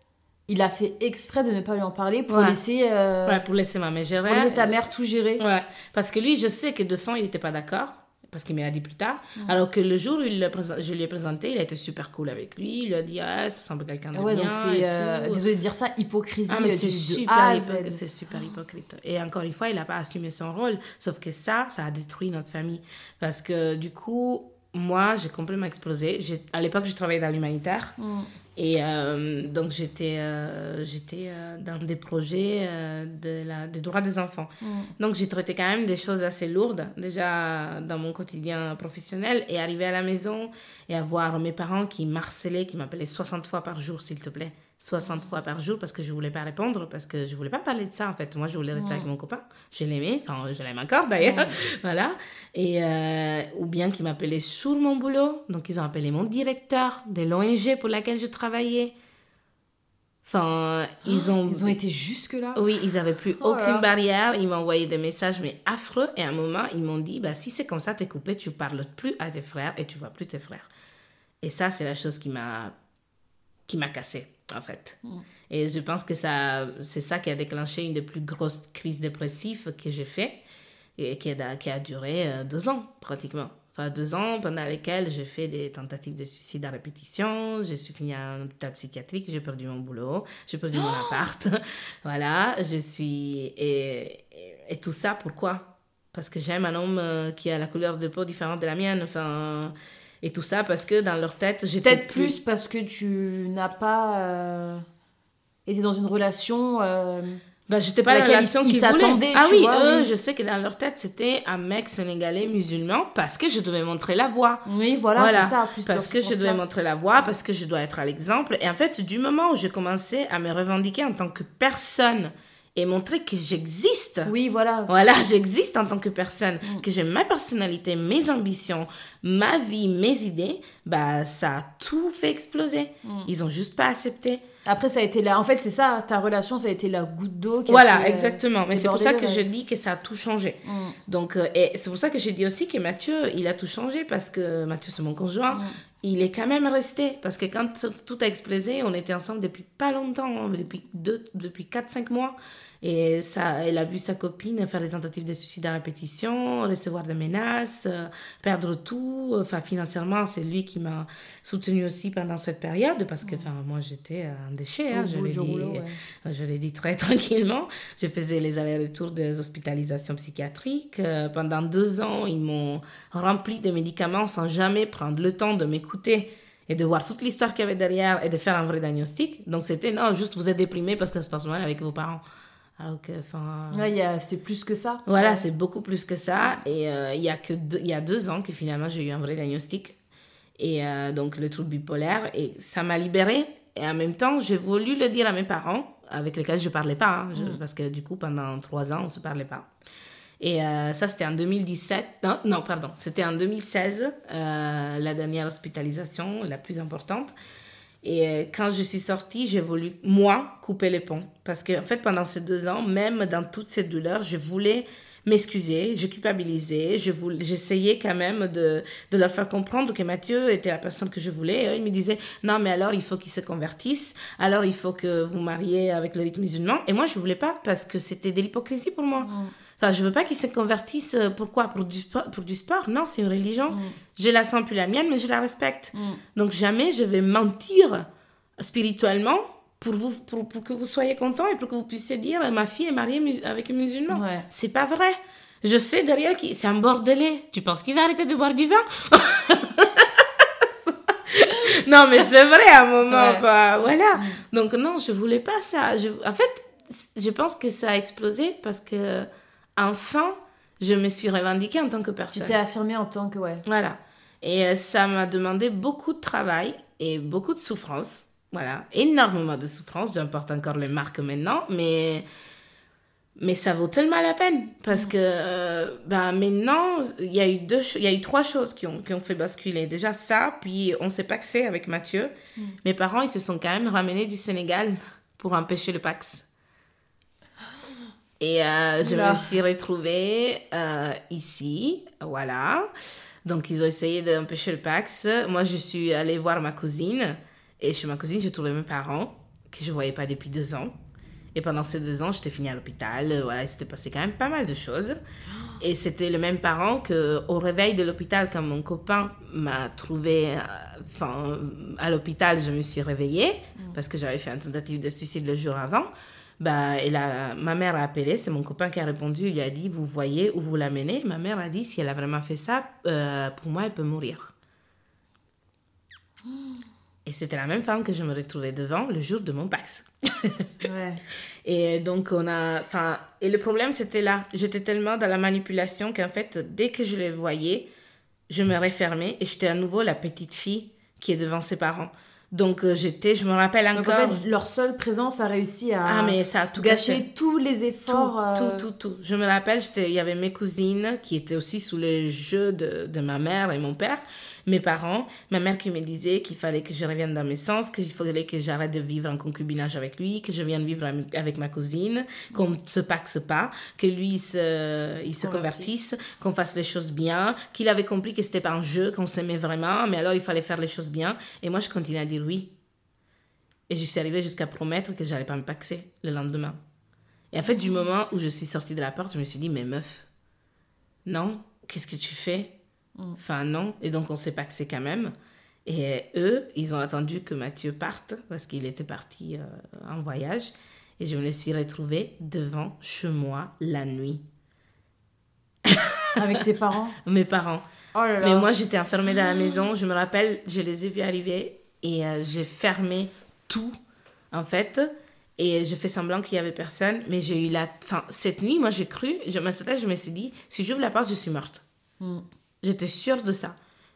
il a fait exprès de ne pas lui en parler pour Ouais. laisser, euh, Ouais, pour laisser ma mère gérer. pour laisser ta mère tout gérer. Ouais, parce que lui, je sais que de fond, il n'était pas d'accord, parce qu'il me l'a dit plus tard. Mm. Alors que le jour où il le présent- je lui ai présenté, il a été super cool avec lui. Il lui a dit, ah, ça semble quelqu'un de ouais, bien. donc c'est, et euh, désolé de dire ça, hypocrisie Ah, mais c'est super, hypocrite, c'est super hypocrite. Et encore une fois, il n'a pas assumé son rôle. Sauf que ça, ça a détruit notre famille. Parce que du coup, moi, j'ai complètement explosé. À l'époque, je travaillais dans l'humanitaire. Mm. Et euh, donc, j'étais euh, j'étais euh, dans des projets de la, des droits des enfants. Mm. Donc, j'ai traité quand même des choses assez lourdes, déjà dans mon quotidien professionnel. Et arriver à la maison et avoir mes parents qui m'harcelaient, qui m'appelaient 60 fois par jour, s'il te plaît. 60 fois par jour parce que je voulais pas répondre, parce que je voulais pas parler de ça, en fait. Moi, je voulais rester avec mon copain. Je l'aimais, enfin, je l'aime encore d'ailleurs. voilà. Et, euh, ou bien qui m'appelaient sur mon boulot. Donc, ils ont appelé mon directeur de l'ONG pour laquelle je travaillais. Enfin, ils ont... Ils ont été jusque-là? Oui, ils n'avaient plus Oh aucune là. barrière. Ils m'ont envoyé des messages, mais affreux. Et à un moment, ils m'ont dit bah, si c'est comme ça, t'es coupé, tu parles plus à tes frères et tu vois plus tes frères. Et ça, c'est la chose qui m'a qui m'a cassé, en fait. Mm. Et je pense que ça, c'est ça qui a déclenché une des plus grosses crises dépressives que j'ai fait et qui a, qui a duré euh, deux ans, pratiquement. Enfin, deux ans pendant lesquels j'ai fait des tentatives de suicide à répétition, je suis fini en hôpital psychiatrique, j'ai perdu mon boulot, j'ai perdu mon appart. voilà, je suis... Et, et, et tout ça, pourquoi? Parce que j'aime un homme euh, qui a la couleur de peau différente de la mienne. Enfin, et tout ça parce que dans leur tête, j'étais Peut-être plus parce que tu n'as pas euh, été dans une relation. euh, Ben, j'étais pas à la relation ils- ils qu'ils s'attendaient, Ah oui, vois, eux, oui. je sais que dans leur tête, c'était un mec sénégalais musulman parce que je devais montrer la voie. Oui, voilà, Voilà, c'est ça. Plus Parce dans que je devais montrer la voie, parce que je dois être à l'exemple. Et en fait, du moment où je commençais à me revendiquer en tant que personne et montrer que j'existe, Oui, voilà. voilà, j'existe en tant que personne, Mm. que j'ai ma personnalité, mes ambitions, ma vie, mes idées, bah ça a tout fait exploser. Mm. Ils ont juste pas accepté. Après, ça a été là. En fait, c'est ça. Ta relation, ça a été la goutte d'eau. qui a Voilà, fait, euh, exactement. Mais c'est pour ça que je dis que ça a tout changé. Mm. Donc, euh, et c'est pour ça que j'ai dit aussi que Mathieu, il a tout changé parce que Mathieu, c'est mon conjoint. Il est quand même resté parce que quand tout a explosé, on était ensemble depuis pas longtemps, hein, depuis depuis 4-5 mois. Et ça, elle a vu sa copine faire des tentatives de suicide à répétition, recevoir des menaces, euh, perdre tout. Enfin, financièrement, c'est lui qui m'a soutenu aussi pendant cette période parce que, enfin, moi, j'étais un déchet. hein, Au je bout l'ai du dit, rouleau, ouais. je l'ai dit très tranquillement. Je faisais les allers-retours des hospitalisations psychiatriques. Euh, pendant deux ans, ils m'ont rempli de médicaments sans jamais prendre le temps de m'écouter et de voir toute l'histoire qu'il y avait derrière et de faire un vrai diagnostic. Donc c'était non, juste vous êtes déprimé parce que ça se passe mal avec vos parents. Alors que, enfin. Ouais, c'est plus que ça. Voilà, Ouais. c'est beaucoup plus que ça. Et euh, il y a que deux, y a deux ans que finalement j'ai eu un vrai diagnostic. Et euh, donc le trouble bipolaire. Et ça m'a libérée. Et en même temps, j'ai voulu le dire à mes parents, avec lesquels je parlais pas. hein, je- Parce que du coup, pendant trois ans, on se parlait pas. Et euh, ça, c'était en 2017. Non, non pardon. C'était en 2016, euh, la dernière hospitalisation, la plus importante. Et euh, quand je suis sortie, j'ai voulu, moi, couper les ponts. Parce qu'en en fait, pendant ces deux ans, même dans toutes ces douleurs, je voulais m'excuser, je culpabilisais, je j'essayais quand même de, de leur faire comprendre que Mathieu était la personne que je voulais. Et eux, ils me disaient, non, mais alors il faut qu'il se convertisse, alors il faut que vous mariez avec le rite musulman. Et moi, je voulais pas parce que c'était de l'hypocrisie pour moi. Enfin, je veux pas qu'ils se convertissent. euh, Pourquoi pour du, sport, pour du sport? Non, c'est une religion. Mm. Je la sens plus la mienne, mais je la respecte. Mm. Donc jamais je vais mentir spirituellement pour, vous, pour, pour que vous soyez content et pour que vous puissiez dire ma fille est mariée avec un musulman. Ouais. C'est pas vrai. Je sais derrière qui c'est un bordelais. Tu penses qu'il va arrêter de boire du vin? Non, mais c'est vrai à un moment, Ouais. quoi. Voilà. Donc non, je voulais pas ça. Je- en fait, je pense que ça a explosé parce que enfin, je me suis revendiquée en tant que Tu personne. t'es affirmée en tant que, ouais. Voilà. Et euh, ça m'a demandé beaucoup de travail et beaucoup de souffrance. Voilà. Énormément de souffrance. J'importe encore les marques maintenant, mais, mais ça vaut tellement la peine. Parce que euh, ben, maintenant, il y, a eu deux il y a eu trois choses qui ont, qui ont fait basculer. Déjà ça, puis on s'est paxé avec Mathieu. Mes parents, ils se sont quand même ramenés du Sénégal pour empêcher le pax. Et euh, je me suis retrouvée euh, ici, voilà. Donc, ils ont essayé d'empêcher le Pax. Moi, je suis allée voir ma cousine. Et chez ma cousine, j'ai trouvé mes parents, que je ne voyais pas depuis deux ans. Et pendant ces deux ans, j'étais finie à l'hôpital. Voilà, il s'était passé quand même pas mal de choses. Et c'était le même parent que au réveil de l'hôpital, quand mon copain m'a trouvé, euh, enfin, à l'hôpital, je me suis réveillée parce que j'avais fait une tentative de suicide le jour avant. Bah, et la, ma mère a appelé, c'est mon copain qui a répondu, il lui a dit, vous voyez où vous l'amenez? Ma mère a dit, si elle a vraiment fait ça, euh, pour moi, elle peut mourir. Et c'était la même femme que je me retrouvais devant le jour de mon Pax. Ouais. Et donc, on a. Enfin, et le problème, c'était là. J'étais tellement dans la manipulation qu'en fait, dès que je les voyais, je me refermais et j'étais à nouveau la petite fille qui est devant ses parents. Donc, euh, j'étais, je me rappelle Donc encore. en fait, leur seule présence a réussi à ah, mais ça a tout gâché. gâcher tous les Tout, efforts. euh, tout, tout, tout. Je me rappelle, il y avait mes cousines qui étaient aussi sous le jeu de, de ma mère et mon père, mes parents, ma mère qui me disait qu'il fallait que je revienne dans mes sens, qu'il fallait que j'arrête de vivre en concubinage avec lui, que je vienne vivre avec ma cousine, qu'on ne se paxe pas, que lui il se, il se convertisse, qu'on fasse les choses bien, qu'il avait compris que c'était pas un jeu, qu'on s'aimait vraiment, mais alors il fallait faire les choses bien. Et moi, je continuais à dire oui. Et je suis arrivée jusqu'à promettre que j'allais pas me paxer le lendemain. Et en fait, du moment où je suis sortie de la porte, je me suis dit, mais meuf, non, qu'est-ce que tu fais? Enfin, non. Et donc, on s'est paxé quand même. Et eux, ils ont attendu que Mathieu parte parce qu'il était parti euh, en voyage. Et je me suis retrouvée devant chez moi la nuit. Avec tes parents? Mes parents. Oh là là. Mais moi, j'étais enfermée dans la maison. Je me rappelle, je les ai vus arriver et euh, j'ai fermé tout, en fait. Et j'ai fait semblant qu'il y avait personne. Mais j'ai eu la. Enfin, cette nuit, moi, j'ai cru. Je me, je me suis dit, si j'ouvre la porte, je suis morte. Mm. J'étais sûre de ça.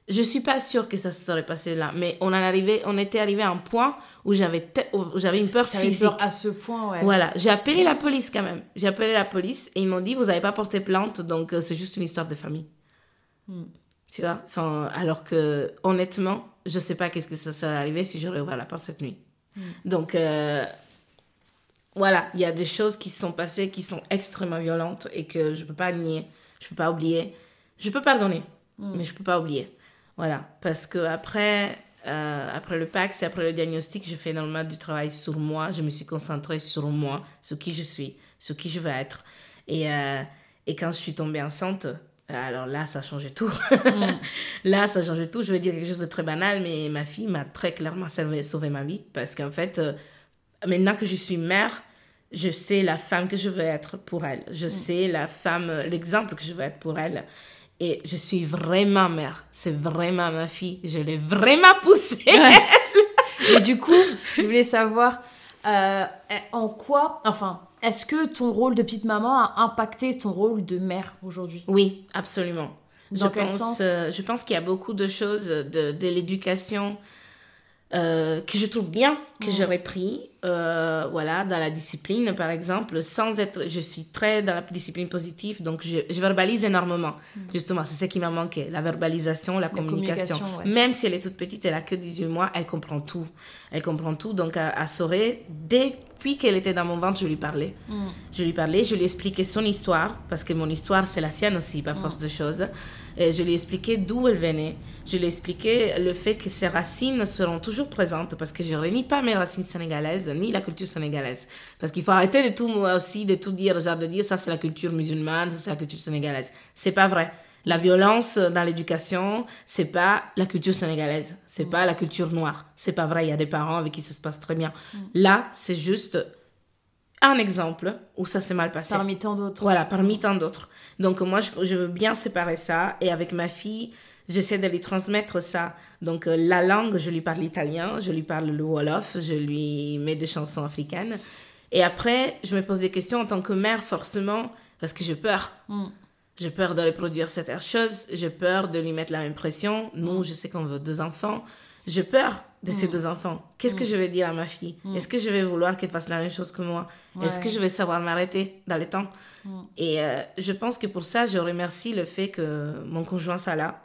Je suis pas sûre que ça se serait passé là, mais on en arrivait, on était arrivé à un point où j'avais te- j'avais une peur physique. peur à ce point, ouais. Voilà, j'ai appelé la police quand même. J'ai appelé la police et ils m'ont dit vous n'avez pas porté plainte, donc euh, c'est juste une histoire de famille. Hmm. Tu vois, enfin, alors que honnêtement, je sais pas qu'est-ce que ça serait arrivé si j'aurais ouvert la porte cette nuit. Donc euh, voilà, il y a des choses qui se sont passées qui sont extrêmement violentes et que je peux pas nier, je peux pas oublier. Je peux pardonner, mais je peux pas oublier. Voilà, parce que après, euh, après le PAX et après le diagnostic, j'ai fait énormément du travail sur moi. Je me suis concentrée sur moi, sur qui je suis, sur qui je veux être. Et, euh, et quand je suis tombée enceinte, alors là, ça a changé tout. là, ça a changé tout. Je vais dire quelque chose de très banal, mais ma fille m'a très clairement sauvé, sauvé ma vie. Parce qu'en fait, euh, maintenant que je suis mère, je sais la femme que je veux être pour elle. Je sais la femme, euh, l'exemple que je veux être pour elle. Et je suis vraiment mère. C'est vraiment ma fille. Je l'ai vraiment poussée. Et du coup, je voulais savoir euh, en quoi, enfin, est-ce que ton rôle de petite maman a impacté ton rôle de mère aujourd'hui? Oui, absolument. Dans je quel pense, sens? euh, je pense qu'il y a beaucoup de choses de, de l'éducation euh, que je trouve bien, que j'aurais pris, euh, voilà, dans la discipline, par exemple, sans être, je suis très dans la discipline positive, donc je, je verbalise énormément. Justement, c'est ce qui m'a manqué, la verbalisation, la, communication. communication, ouais. Même si elle est toute petite, elle a que 18 mois, elle comprend tout. Elle comprend tout, donc à, à Soré, depuis qu'elle était dans mon ventre, je lui parlais. Mm. Je lui parlais, je lui expliquais son histoire, parce que mon histoire, c'est la sienne aussi, par force de choses. Et je lui expliquais d'où elle venait. Je lui expliquais le fait que ses racines seront toujours présentes, parce que je ne renie pas mes racines sénégalaises, ni la culture sénégalaise. Parce qu'il faut arrêter de tout, moi aussi, de tout dire, genre de dire ça c'est la culture musulmane, ça c'est la culture sénégalaise. C'est pas vrai. La violence dans l'éducation, c'est pas la culture sénégalaise, c'est pas la culture noire. C'est pas vrai, il y a des parents avec qui ça se passe très bien. Là, c'est juste un exemple où ça s'est mal passé. Parmi tant d'autres. Voilà, parmi tant d'autres. Donc moi, je, je veux bien séparer ça. Et avec ma fille, j'essaie de lui transmettre ça. Donc euh, la langue, je lui parle italien, je lui parle le Wolof, je lui mets des chansons africaines. Et après, je me pose des questions en tant que mère, forcément, parce que j'ai peur. Mm. J'ai peur de reproduire cette chose, j'ai peur de lui mettre la même pression. Nous, je sais qu'on veut deux enfants. J'ai peur de ces deux enfants. Qu'est-ce que je vais dire à ma fille? Est-ce que je vais vouloir qu'elle fasse la même chose que moi? Est-ce que je vais savoir m'arrêter dans le temps? Et euh, je pense que pour ça, je remercie le fait que mon conjoint soit là,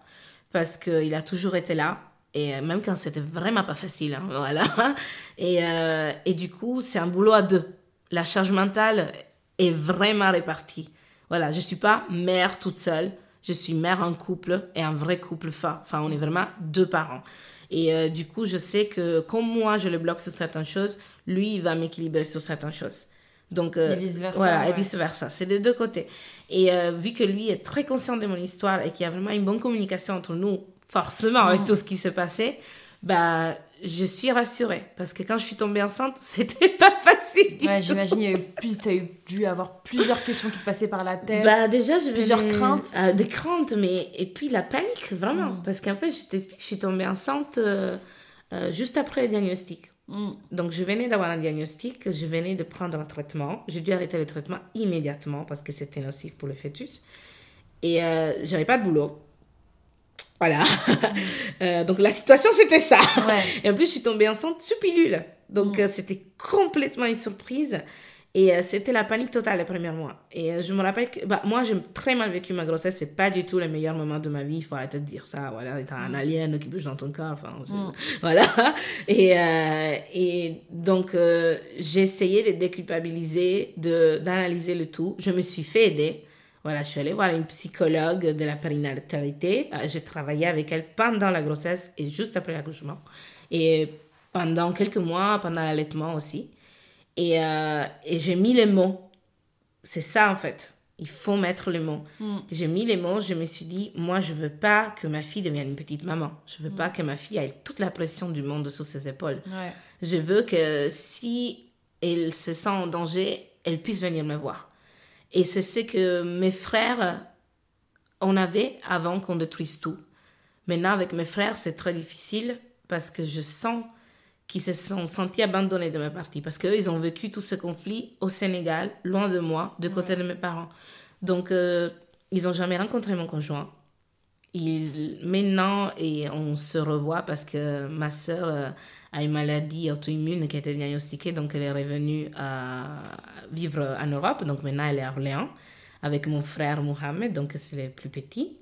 parce qu'il a toujours été là. Et euh, même quand c'était vraiment pas facile, hein, voilà. Et, euh, et du coup, c'est un boulot à deux. La charge mentale est vraiment répartie. Voilà, je suis pas mère toute seule. Je suis mère en couple et un vrai couple fort. Enfin, on est vraiment deux parents. Et euh, du coup, je sais que comme moi, je le bloque sur certaines choses, lui, il va m'équilibrer sur certaines choses. Donc, euh, Et vice-versa, Voilà, et vice-versa. C'est des deux côtés. Et euh, vu que lui est très conscient de mon histoire et qu'il y a vraiment une bonne communication entre nous, forcément, avec Mm. tout ce qui s'est passé, bah, je suis rassurée. Parce que quand je suis tombée enceinte, c'était pas facile. du Ouais, j'imagine il y a eu dû avoir plusieurs questions qui te passaient par la tête. Bah déjà, je Plusieurs venais- craintes. Ah, des craintes, mais... Et puis la panique, vraiment. Mm. Parce qu'en fait, je t'explique, je suis tombée enceinte euh, euh, juste après le diagnostic. Mm. Donc, je venais d'avoir un diagnostic, je venais de prendre un traitement. J'ai dû arrêter le traitement immédiatement parce que c'était nocif pour le fœtus. Et euh, j'avais pas de boulot. Voilà. Euh, donc, la situation, c'était ça. Ouais. Et en plus, je suis tombée enceinte sous pilule. Donc, euh, c'était complètement une surprise. Et euh, c'était la panique totale les premiers mois. Et je me rappelle que bah, moi, j'ai très mal vécu ma grossesse. C'est pas du tout le meilleur moment de ma vie. Il faut arrêter de dire ça. Voilà, t'as un alien qui bouge dans ton corps. Enfin, Mm. voilà. Et, et donc, j'ai essayé de déculpabiliser, de, d'analyser le tout. Je me suis fait aider. Voilà, je suis allée voir une psychologue de la périnatalité. Euh, J'ai travaillé avec elle pendant la grossesse et juste après l'accouchement. Et pendant quelques mois, pendant l'allaitement aussi. Et, euh, et j'ai mis les mots. C'est ça, en fait. Il faut mettre les mots. Mm. J'ai mis les mots, je me suis dit, moi, je veux pas que ma fille devienne une petite maman. Je veux pas que ma fille ait toute la pression du monde sur ses épaules. Ouais. Je veux que si elle se sent en danger, elle puisse venir me voir. Et c'est ce que mes frères, on avait avant qu'on détruise tout. Maintenant, avec mes frères, c'est très difficile parce que je sens qu'ils se sont sentis abandonnés de ma partie. Parce qu'eux, ils ont vécu tout ce conflit au Sénégal, loin de moi, de côté de mes parents. Donc, euh, ils n'ont jamais rencontré mon conjoint. Ils, maintenant, et on se revoit parce que ma sœur euh, a une maladie auto-immune qui a été diagnostiquée, donc elle est revenue à vivre en Europe. Donc maintenant, elle est à Orléans avec mon frère Mohamed, donc c'est le plus petit,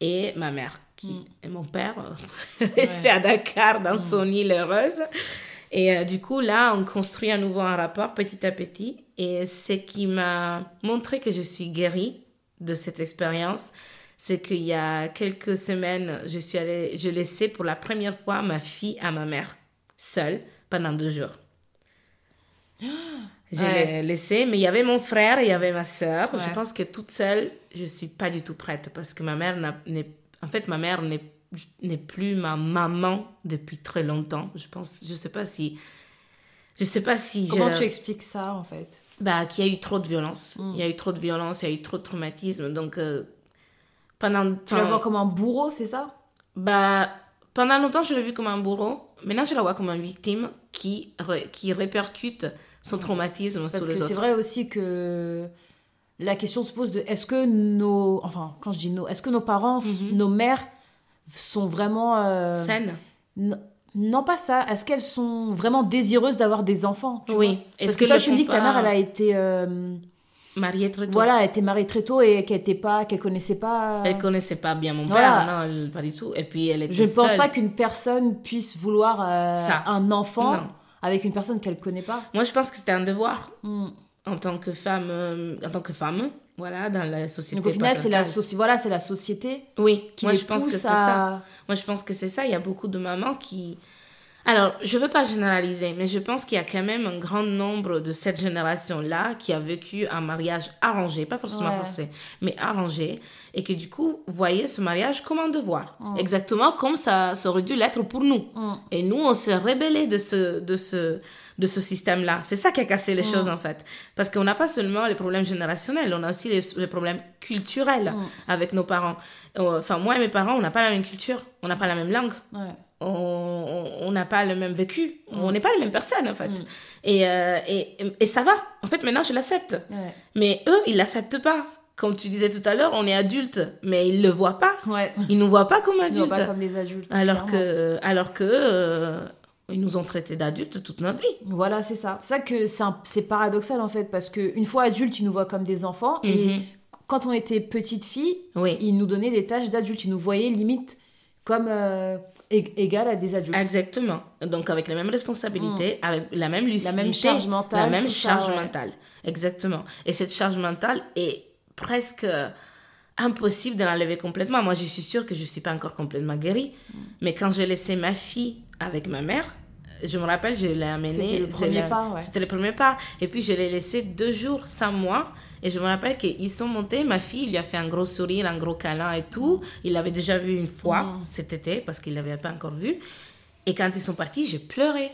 et ma mère, qui et mon père, euh, resté à Dakar dans son île heureuse. Et euh, du coup, là, on construit à nouveau un rapport petit à petit. Et ce qui m'a montré que je suis guérie de cette expérience, c'est qu'il y a quelques semaines, je suis allée, je laissais pour la première fois ma fille à ma mère, seule, pendant deux jours. Je Ouais. l'ai laissée, mais il y avait mon frère et il y avait ma sœur. Je pense que toute seule, je suis pas du tout prête parce que ma mère n'est, en fait, ma mère n'est, plus ma maman depuis très longtemps. Je pense, je sais pas si, je sais pas si Comment tu expliques ça en fait? Bah, qu'il y a eu trop de violence. Mm. Il y a eu trop de violence, il y a eu trop de traumatisme. Donc, euh, pendant. Tu la vois comme un bourreau, c'est ça? Bah, pendant longtemps, je l'ai vu comme un bourreau. Maintenant, je la vois comme une victime qui, ré- qui répercute son traumatisme Parce sur que les c'est autres. vrai aussi que la question se pose de est-ce que nos. Enfin, quand je dis nos, est-ce que nos parents, Mhm. nos mères sont vraiment. euh, Scène. n- Non, pas ça. Est-ce qu'elles sont vraiment désireuses d'avoir des enfants tu Oui. Parce que, que toi, tu me dis que ta mère, elle a été. euh, Mariée très tôt. Voilà, elle était mariée très tôt et qu'elle était pas, qu'elle connaissait pas. Elle connaissait pas bien mon Voilà. père, non, elle- pas du tout. Et puis elle était Je ne pense pas qu'une personne puisse vouloir euh, Ça. un enfant Non. avec une personne qu'elle connaît pas. Moi, je pense que c'était un devoir Hmm. en tant que femme, euh, en tant que femme, voilà, dans la société. Donc au final, c'est la, patriarcale. soci- voilà, c'est la société Oui, qui moi les je pense que c'est à... ça. Moi, je pense que c'est ça. Il y a beaucoup de mamans qui. Alors, je veux pas généraliser, mais je pense qu'il y a quand même un grand nombre de cette génération-là qui a vécu un mariage arrangé, pas forcément Ouais. forcé, mais arrangé, et que du coup voyait ce mariage comme un devoir, Mm. exactement comme ça, ça aurait dû l'être pour nous. Mm. Et nous, on s'est rebellé de ce, de ce, de ce système-là. C'est ça qui a cassé les Mm. choses, en fait. Parce qu'on n'a pas seulement les problèmes générationnels, on a aussi les, les problèmes culturels avec nos parents. Euh, Enfin, moi et mes parents, on n'a pas la même culture, on n'a pas la même langue, Ouais. On- n'a pas le même vécu, Mm. on n'est pas les mêmes personnes, en fait. Mm. Et, euh, et, et ça va. En fait, maintenant, je l'accepte. Ouais. Mais eux, ils l'acceptent pas. Comme tu disais tout à l'heure, on est adulte, mais ils le voient pas. Ouais. Ils nous voient pas comme Ils ne adultes. pas comme des adultes. Alors clairement. que, alors que euh, ils nous ont traités d'adultes toute notre vie. Voilà, c'est ça. C'est ça que c'est paradoxal en fait, parce qu'une fois adulte, ils nous voient comme des enfants. Et Mhm. quand on était petite fille, Oui, ils nous donnaient des tâches d'adultes. Ils nous voyaient limite comme euh, ég- égales à des adultes. exactement. Donc avec les mêmes responsabilités, avec la même lucidité, Mm. même charge mentale, la même ça, charge ouais. mentale. Exactement. Et cette charge mentale est presque euh, impossible de l'enlever complètement. Moi, je suis sûre que je ne suis pas encore complètement guérie. Mm. Mais quand j'ai laissé ma fille avec ma mère, je me rappelle, je l'ai amenée. C'était le premier pas, ouais. C'était le premier pas. Et puis, je l'ai laissé deux jours sans moi. Et je me rappelle qu'ils sont montés. Ma fille il lui a fait un gros sourire, un gros câlin et tout. Il l'avait déjà vu une fois Mm. cet été parce qu'il ne l'avait pas encore vu. Et quand ils sont partis, j'ai pleuré.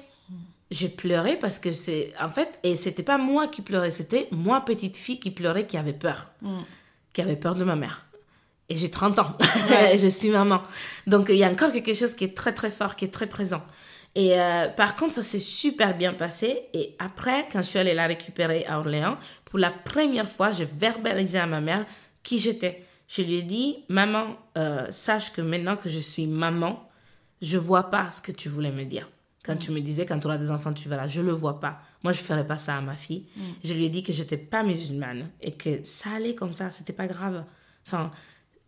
J'ai pleuré parce que c'est. En fait, et c'était pas moi qui pleurais, c'était moi, petite fille, qui pleurait, qui avait peur. Mm. Qui avait peur de ma mère. Et j'ai 30 ans. Ouais. Je suis maman. Donc, il y a encore quelque chose qui est très, très fort, qui est très présent. Et euh, par contre, ça s'est super bien passé. Et après, quand je suis allée la récupérer à Orléans, pour la première fois, j'ai verbalisé à ma mère qui j'étais. Je lui ai dit, maman, euh, sache que maintenant que je suis maman, je vois pas ce que tu voulais me dire. Quand tu me disais, quand tu auras des enfants, tu verras. Je le vois pas. Moi, je ferais pas ça à ma fille. Je lui ai dit que j'étais pas musulmane et que ça allait comme ça. C'était pas grave. Enfin,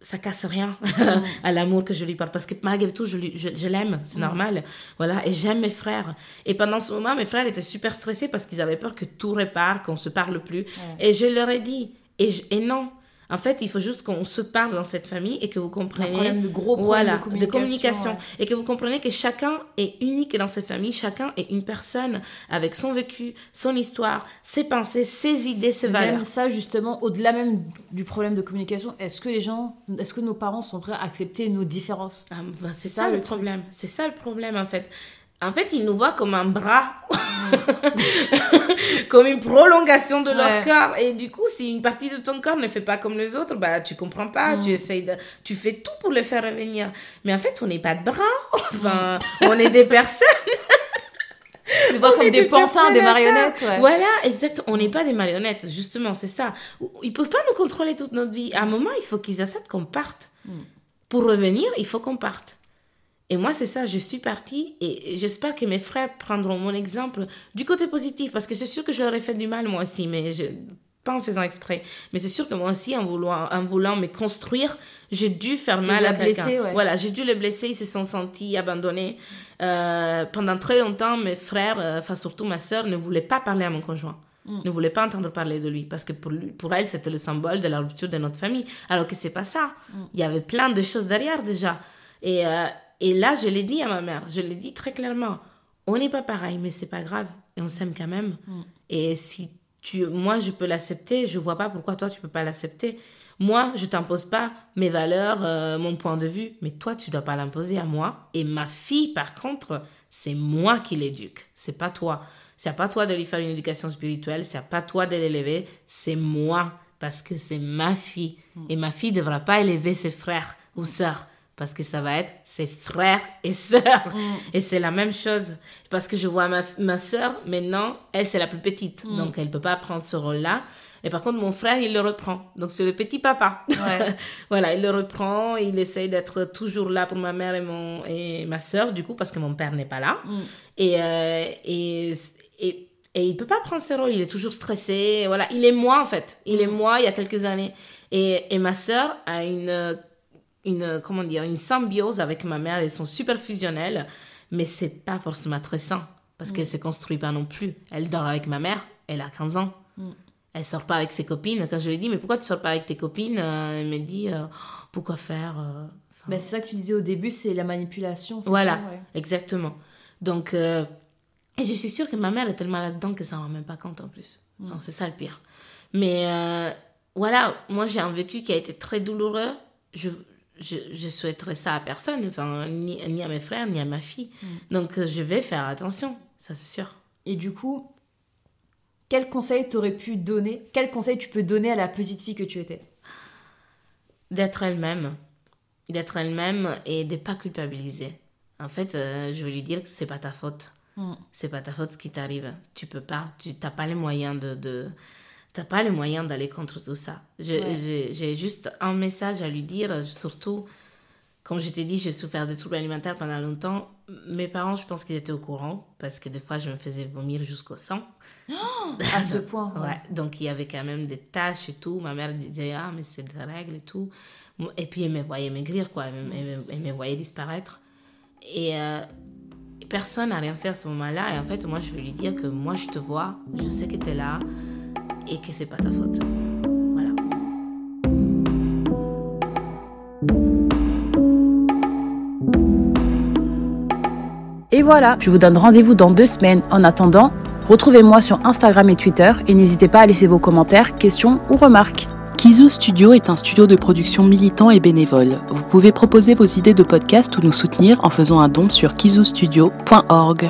ça casse rien à l'amour que je lui parle. Parce que malgré tout je, lui- je, je l'aime c'est normal. Voilà. Et j'aime mes frères. Et pendant ce moment mes frères étaient super stressés parce qu'ils avaient peur que tout répare qu'on se parle plus. Et je leur ai dit et, je- et non en fait il faut juste qu'on se parle dans cette famille et que vous compreniez problème de gros problème voilà, de communication. communication. ouais. Et que vous comprenez que chacun est unique dans cette famille, chacun est une personne avec son vécu, son histoire, ses pensées, ses idées, ses valeurs. Même ça, justement, au-delà même du problème de communication, est-ce que les gens, est-ce que nos parents sont prêts à accepter nos différences? Ah, ben, c'est ça, ça, le le problème. C'est ça le problème en fait. En fait, ils nous voient comme un bras, comme une prolongation de Ouais. leur corps. Et du coup, si une partie de ton corps ne fait pas comme les autres, bah tu comprends pas. Mm. Tu essayes de, tu fais tout pour le faire revenir. Mais en fait, on n'est pas de bras. Enfin, on est des personnes. On les voit comme des des pantins, des marionnettes. Ouais. Voilà, exact. On n'est pas des marionnettes, justement, c'est ça. Ils peuvent pas nous contrôler toute notre vie. À un moment, il faut qu'ils acceptent qu'on parte. Mm. Pour revenir, il faut qu'on parte. Et moi, c'est ça, je suis partie et j'espère que mes frères prendront mon exemple du côté positif, parce que c'est sûr que je leur ai fait du mal, moi aussi, mais je, pas en faisant exprès. Mais c'est sûr que moi aussi, en voulant, en voulant me construire, j'ai dû faire mal à quelqu'un. ouais. Voilà, j'ai dû les blesser, ils se sont sentis abandonnés. Euh, pendant très longtemps, mes frères, euh, enfin surtout ma sœur, ne voulaient pas parler à mon conjoint. Mm. Ne voulaient pas entendre parler de lui parce que pour, lui- pour elle, c'était le symbole de la rupture de notre famille. Alors que c'est pas ça. Mm. Il y avait plein de choses derrière déjà. Et, euh, et là, je l'ai dit à ma mère, je l'ai dit très clairement. On n'est pas pareil, mais c'est pas grave. Et on s'aime quand même. Mm. Et si tu, moi, je peux l'accepter, je vois pas pourquoi toi, tu peux pas l'accepter. Moi, je t'impose pas mes valeurs, euh, mon point de vue, mais toi, tu dois pas l'imposer à moi. Et ma fille, par contre, c'est moi qui l'éduque. C'est pas toi. C'est pas toi de lui faire une éducation spirituelle. C'est pas toi de l'élever. C'est moi parce que c'est ma fille. Et ma fille devra pas élever ses frères ou sœurs parce que ça va être ses frères et sœurs. Et c'est la même chose. Parce que je vois ma, ma sœur, maintenant, elle, c'est la plus petite. Donc, elle ne peut pas prendre ce rôle-là. Et par contre, mon frère, il le reprend. Donc, c'est le petit papa. Ouais. voilà, il le reprend. Il essaye d'être toujours là pour ma mère et, mon, et ma sœur, du coup, parce que mon père n'est pas là. Mm. Et, euh, et, et, et il peut pas prendre ce rôle. Il est toujours stressé. Voilà, il est moi, en fait. Il est moi il y a quelques années. Et, et ma sœur a une, une, comment dire, une symbiose avec ma mère. Elles sont super fusionnelles. Mais c'est pas forcément très sain. Parce qu'elle se construit pas non plus. Elle dort avec ma mère. Elle a 15 ans. Mm. Elle sort pas avec ses copines. Quand je lui dit, mais pourquoi tu sors pas avec tes copines Euh, Elle me dit, euh, pourquoi faire euh, enfin, Ben, c'est ça que tu disais au début, c'est la manipulation. Voilà, ça, ouais. exactement. Donc, euh, et je suis sûre que ma mère est tellement là-dedans que ça ne rend même pas compte en plus. Mm. Enfin, c'est ça le pire. Mais euh, voilà, moi j'ai un vécu qui a été très douloureux. Je, je, je souhaiterais ça à personne, enfin, ni, ni à mes frères, ni à ma fille. Mm. Donc, euh, je vais faire attention, ça c'est sûr. Et du coup, quel conseil t'aurais pu donner Quel conseil tu peux donner à la petite fille que tu étais? D'être elle-même. D'être elle-même et de ne pas culpabiliser. En fait, euh, je vais lui dire que c'est pas ta faute. Mm. c'est pas ta faute ce qui t'arrive. Tu peux pas, tu t'as pas les moyens de, de t'as pas les moyens d'aller contre tout ça. Ouais. J'ai juste un message à lui dire, surtout, comme je t'ai dit, j'ai souffert de troubles alimentaires pendant longtemps. Mes parents, je pense qu'ils étaient au courant parce que des fois, je me faisais vomir jusqu'au sang. À ce point. Ouais. Donc, il y avait quand même des taches et tout. Ma mère disait, ah, mais c'est des règles et tout. Et puis, elle me voyait maigrir, quoi. Elle me, elle me- elle me voyait disparaître. Et euh, personne n'a rien fait à ce moment-là. Et en fait, moi, je vais lui dire que moi, je te vois, je sais que tu es là et que c'est pas ta faute. Voilà. Et voilà, je vous donne rendez-vous dans deux semaines. En attendant, retrouvez-moi sur Instagram et Twitter et n'hésitez pas à laisser vos commentaires, questions ou remarques. Kizu Studio est un studio de production militant et bénévole. Vous pouvez proposer vos idées de podcast ou nous soutenir en faisant un don sur kizustudio.org.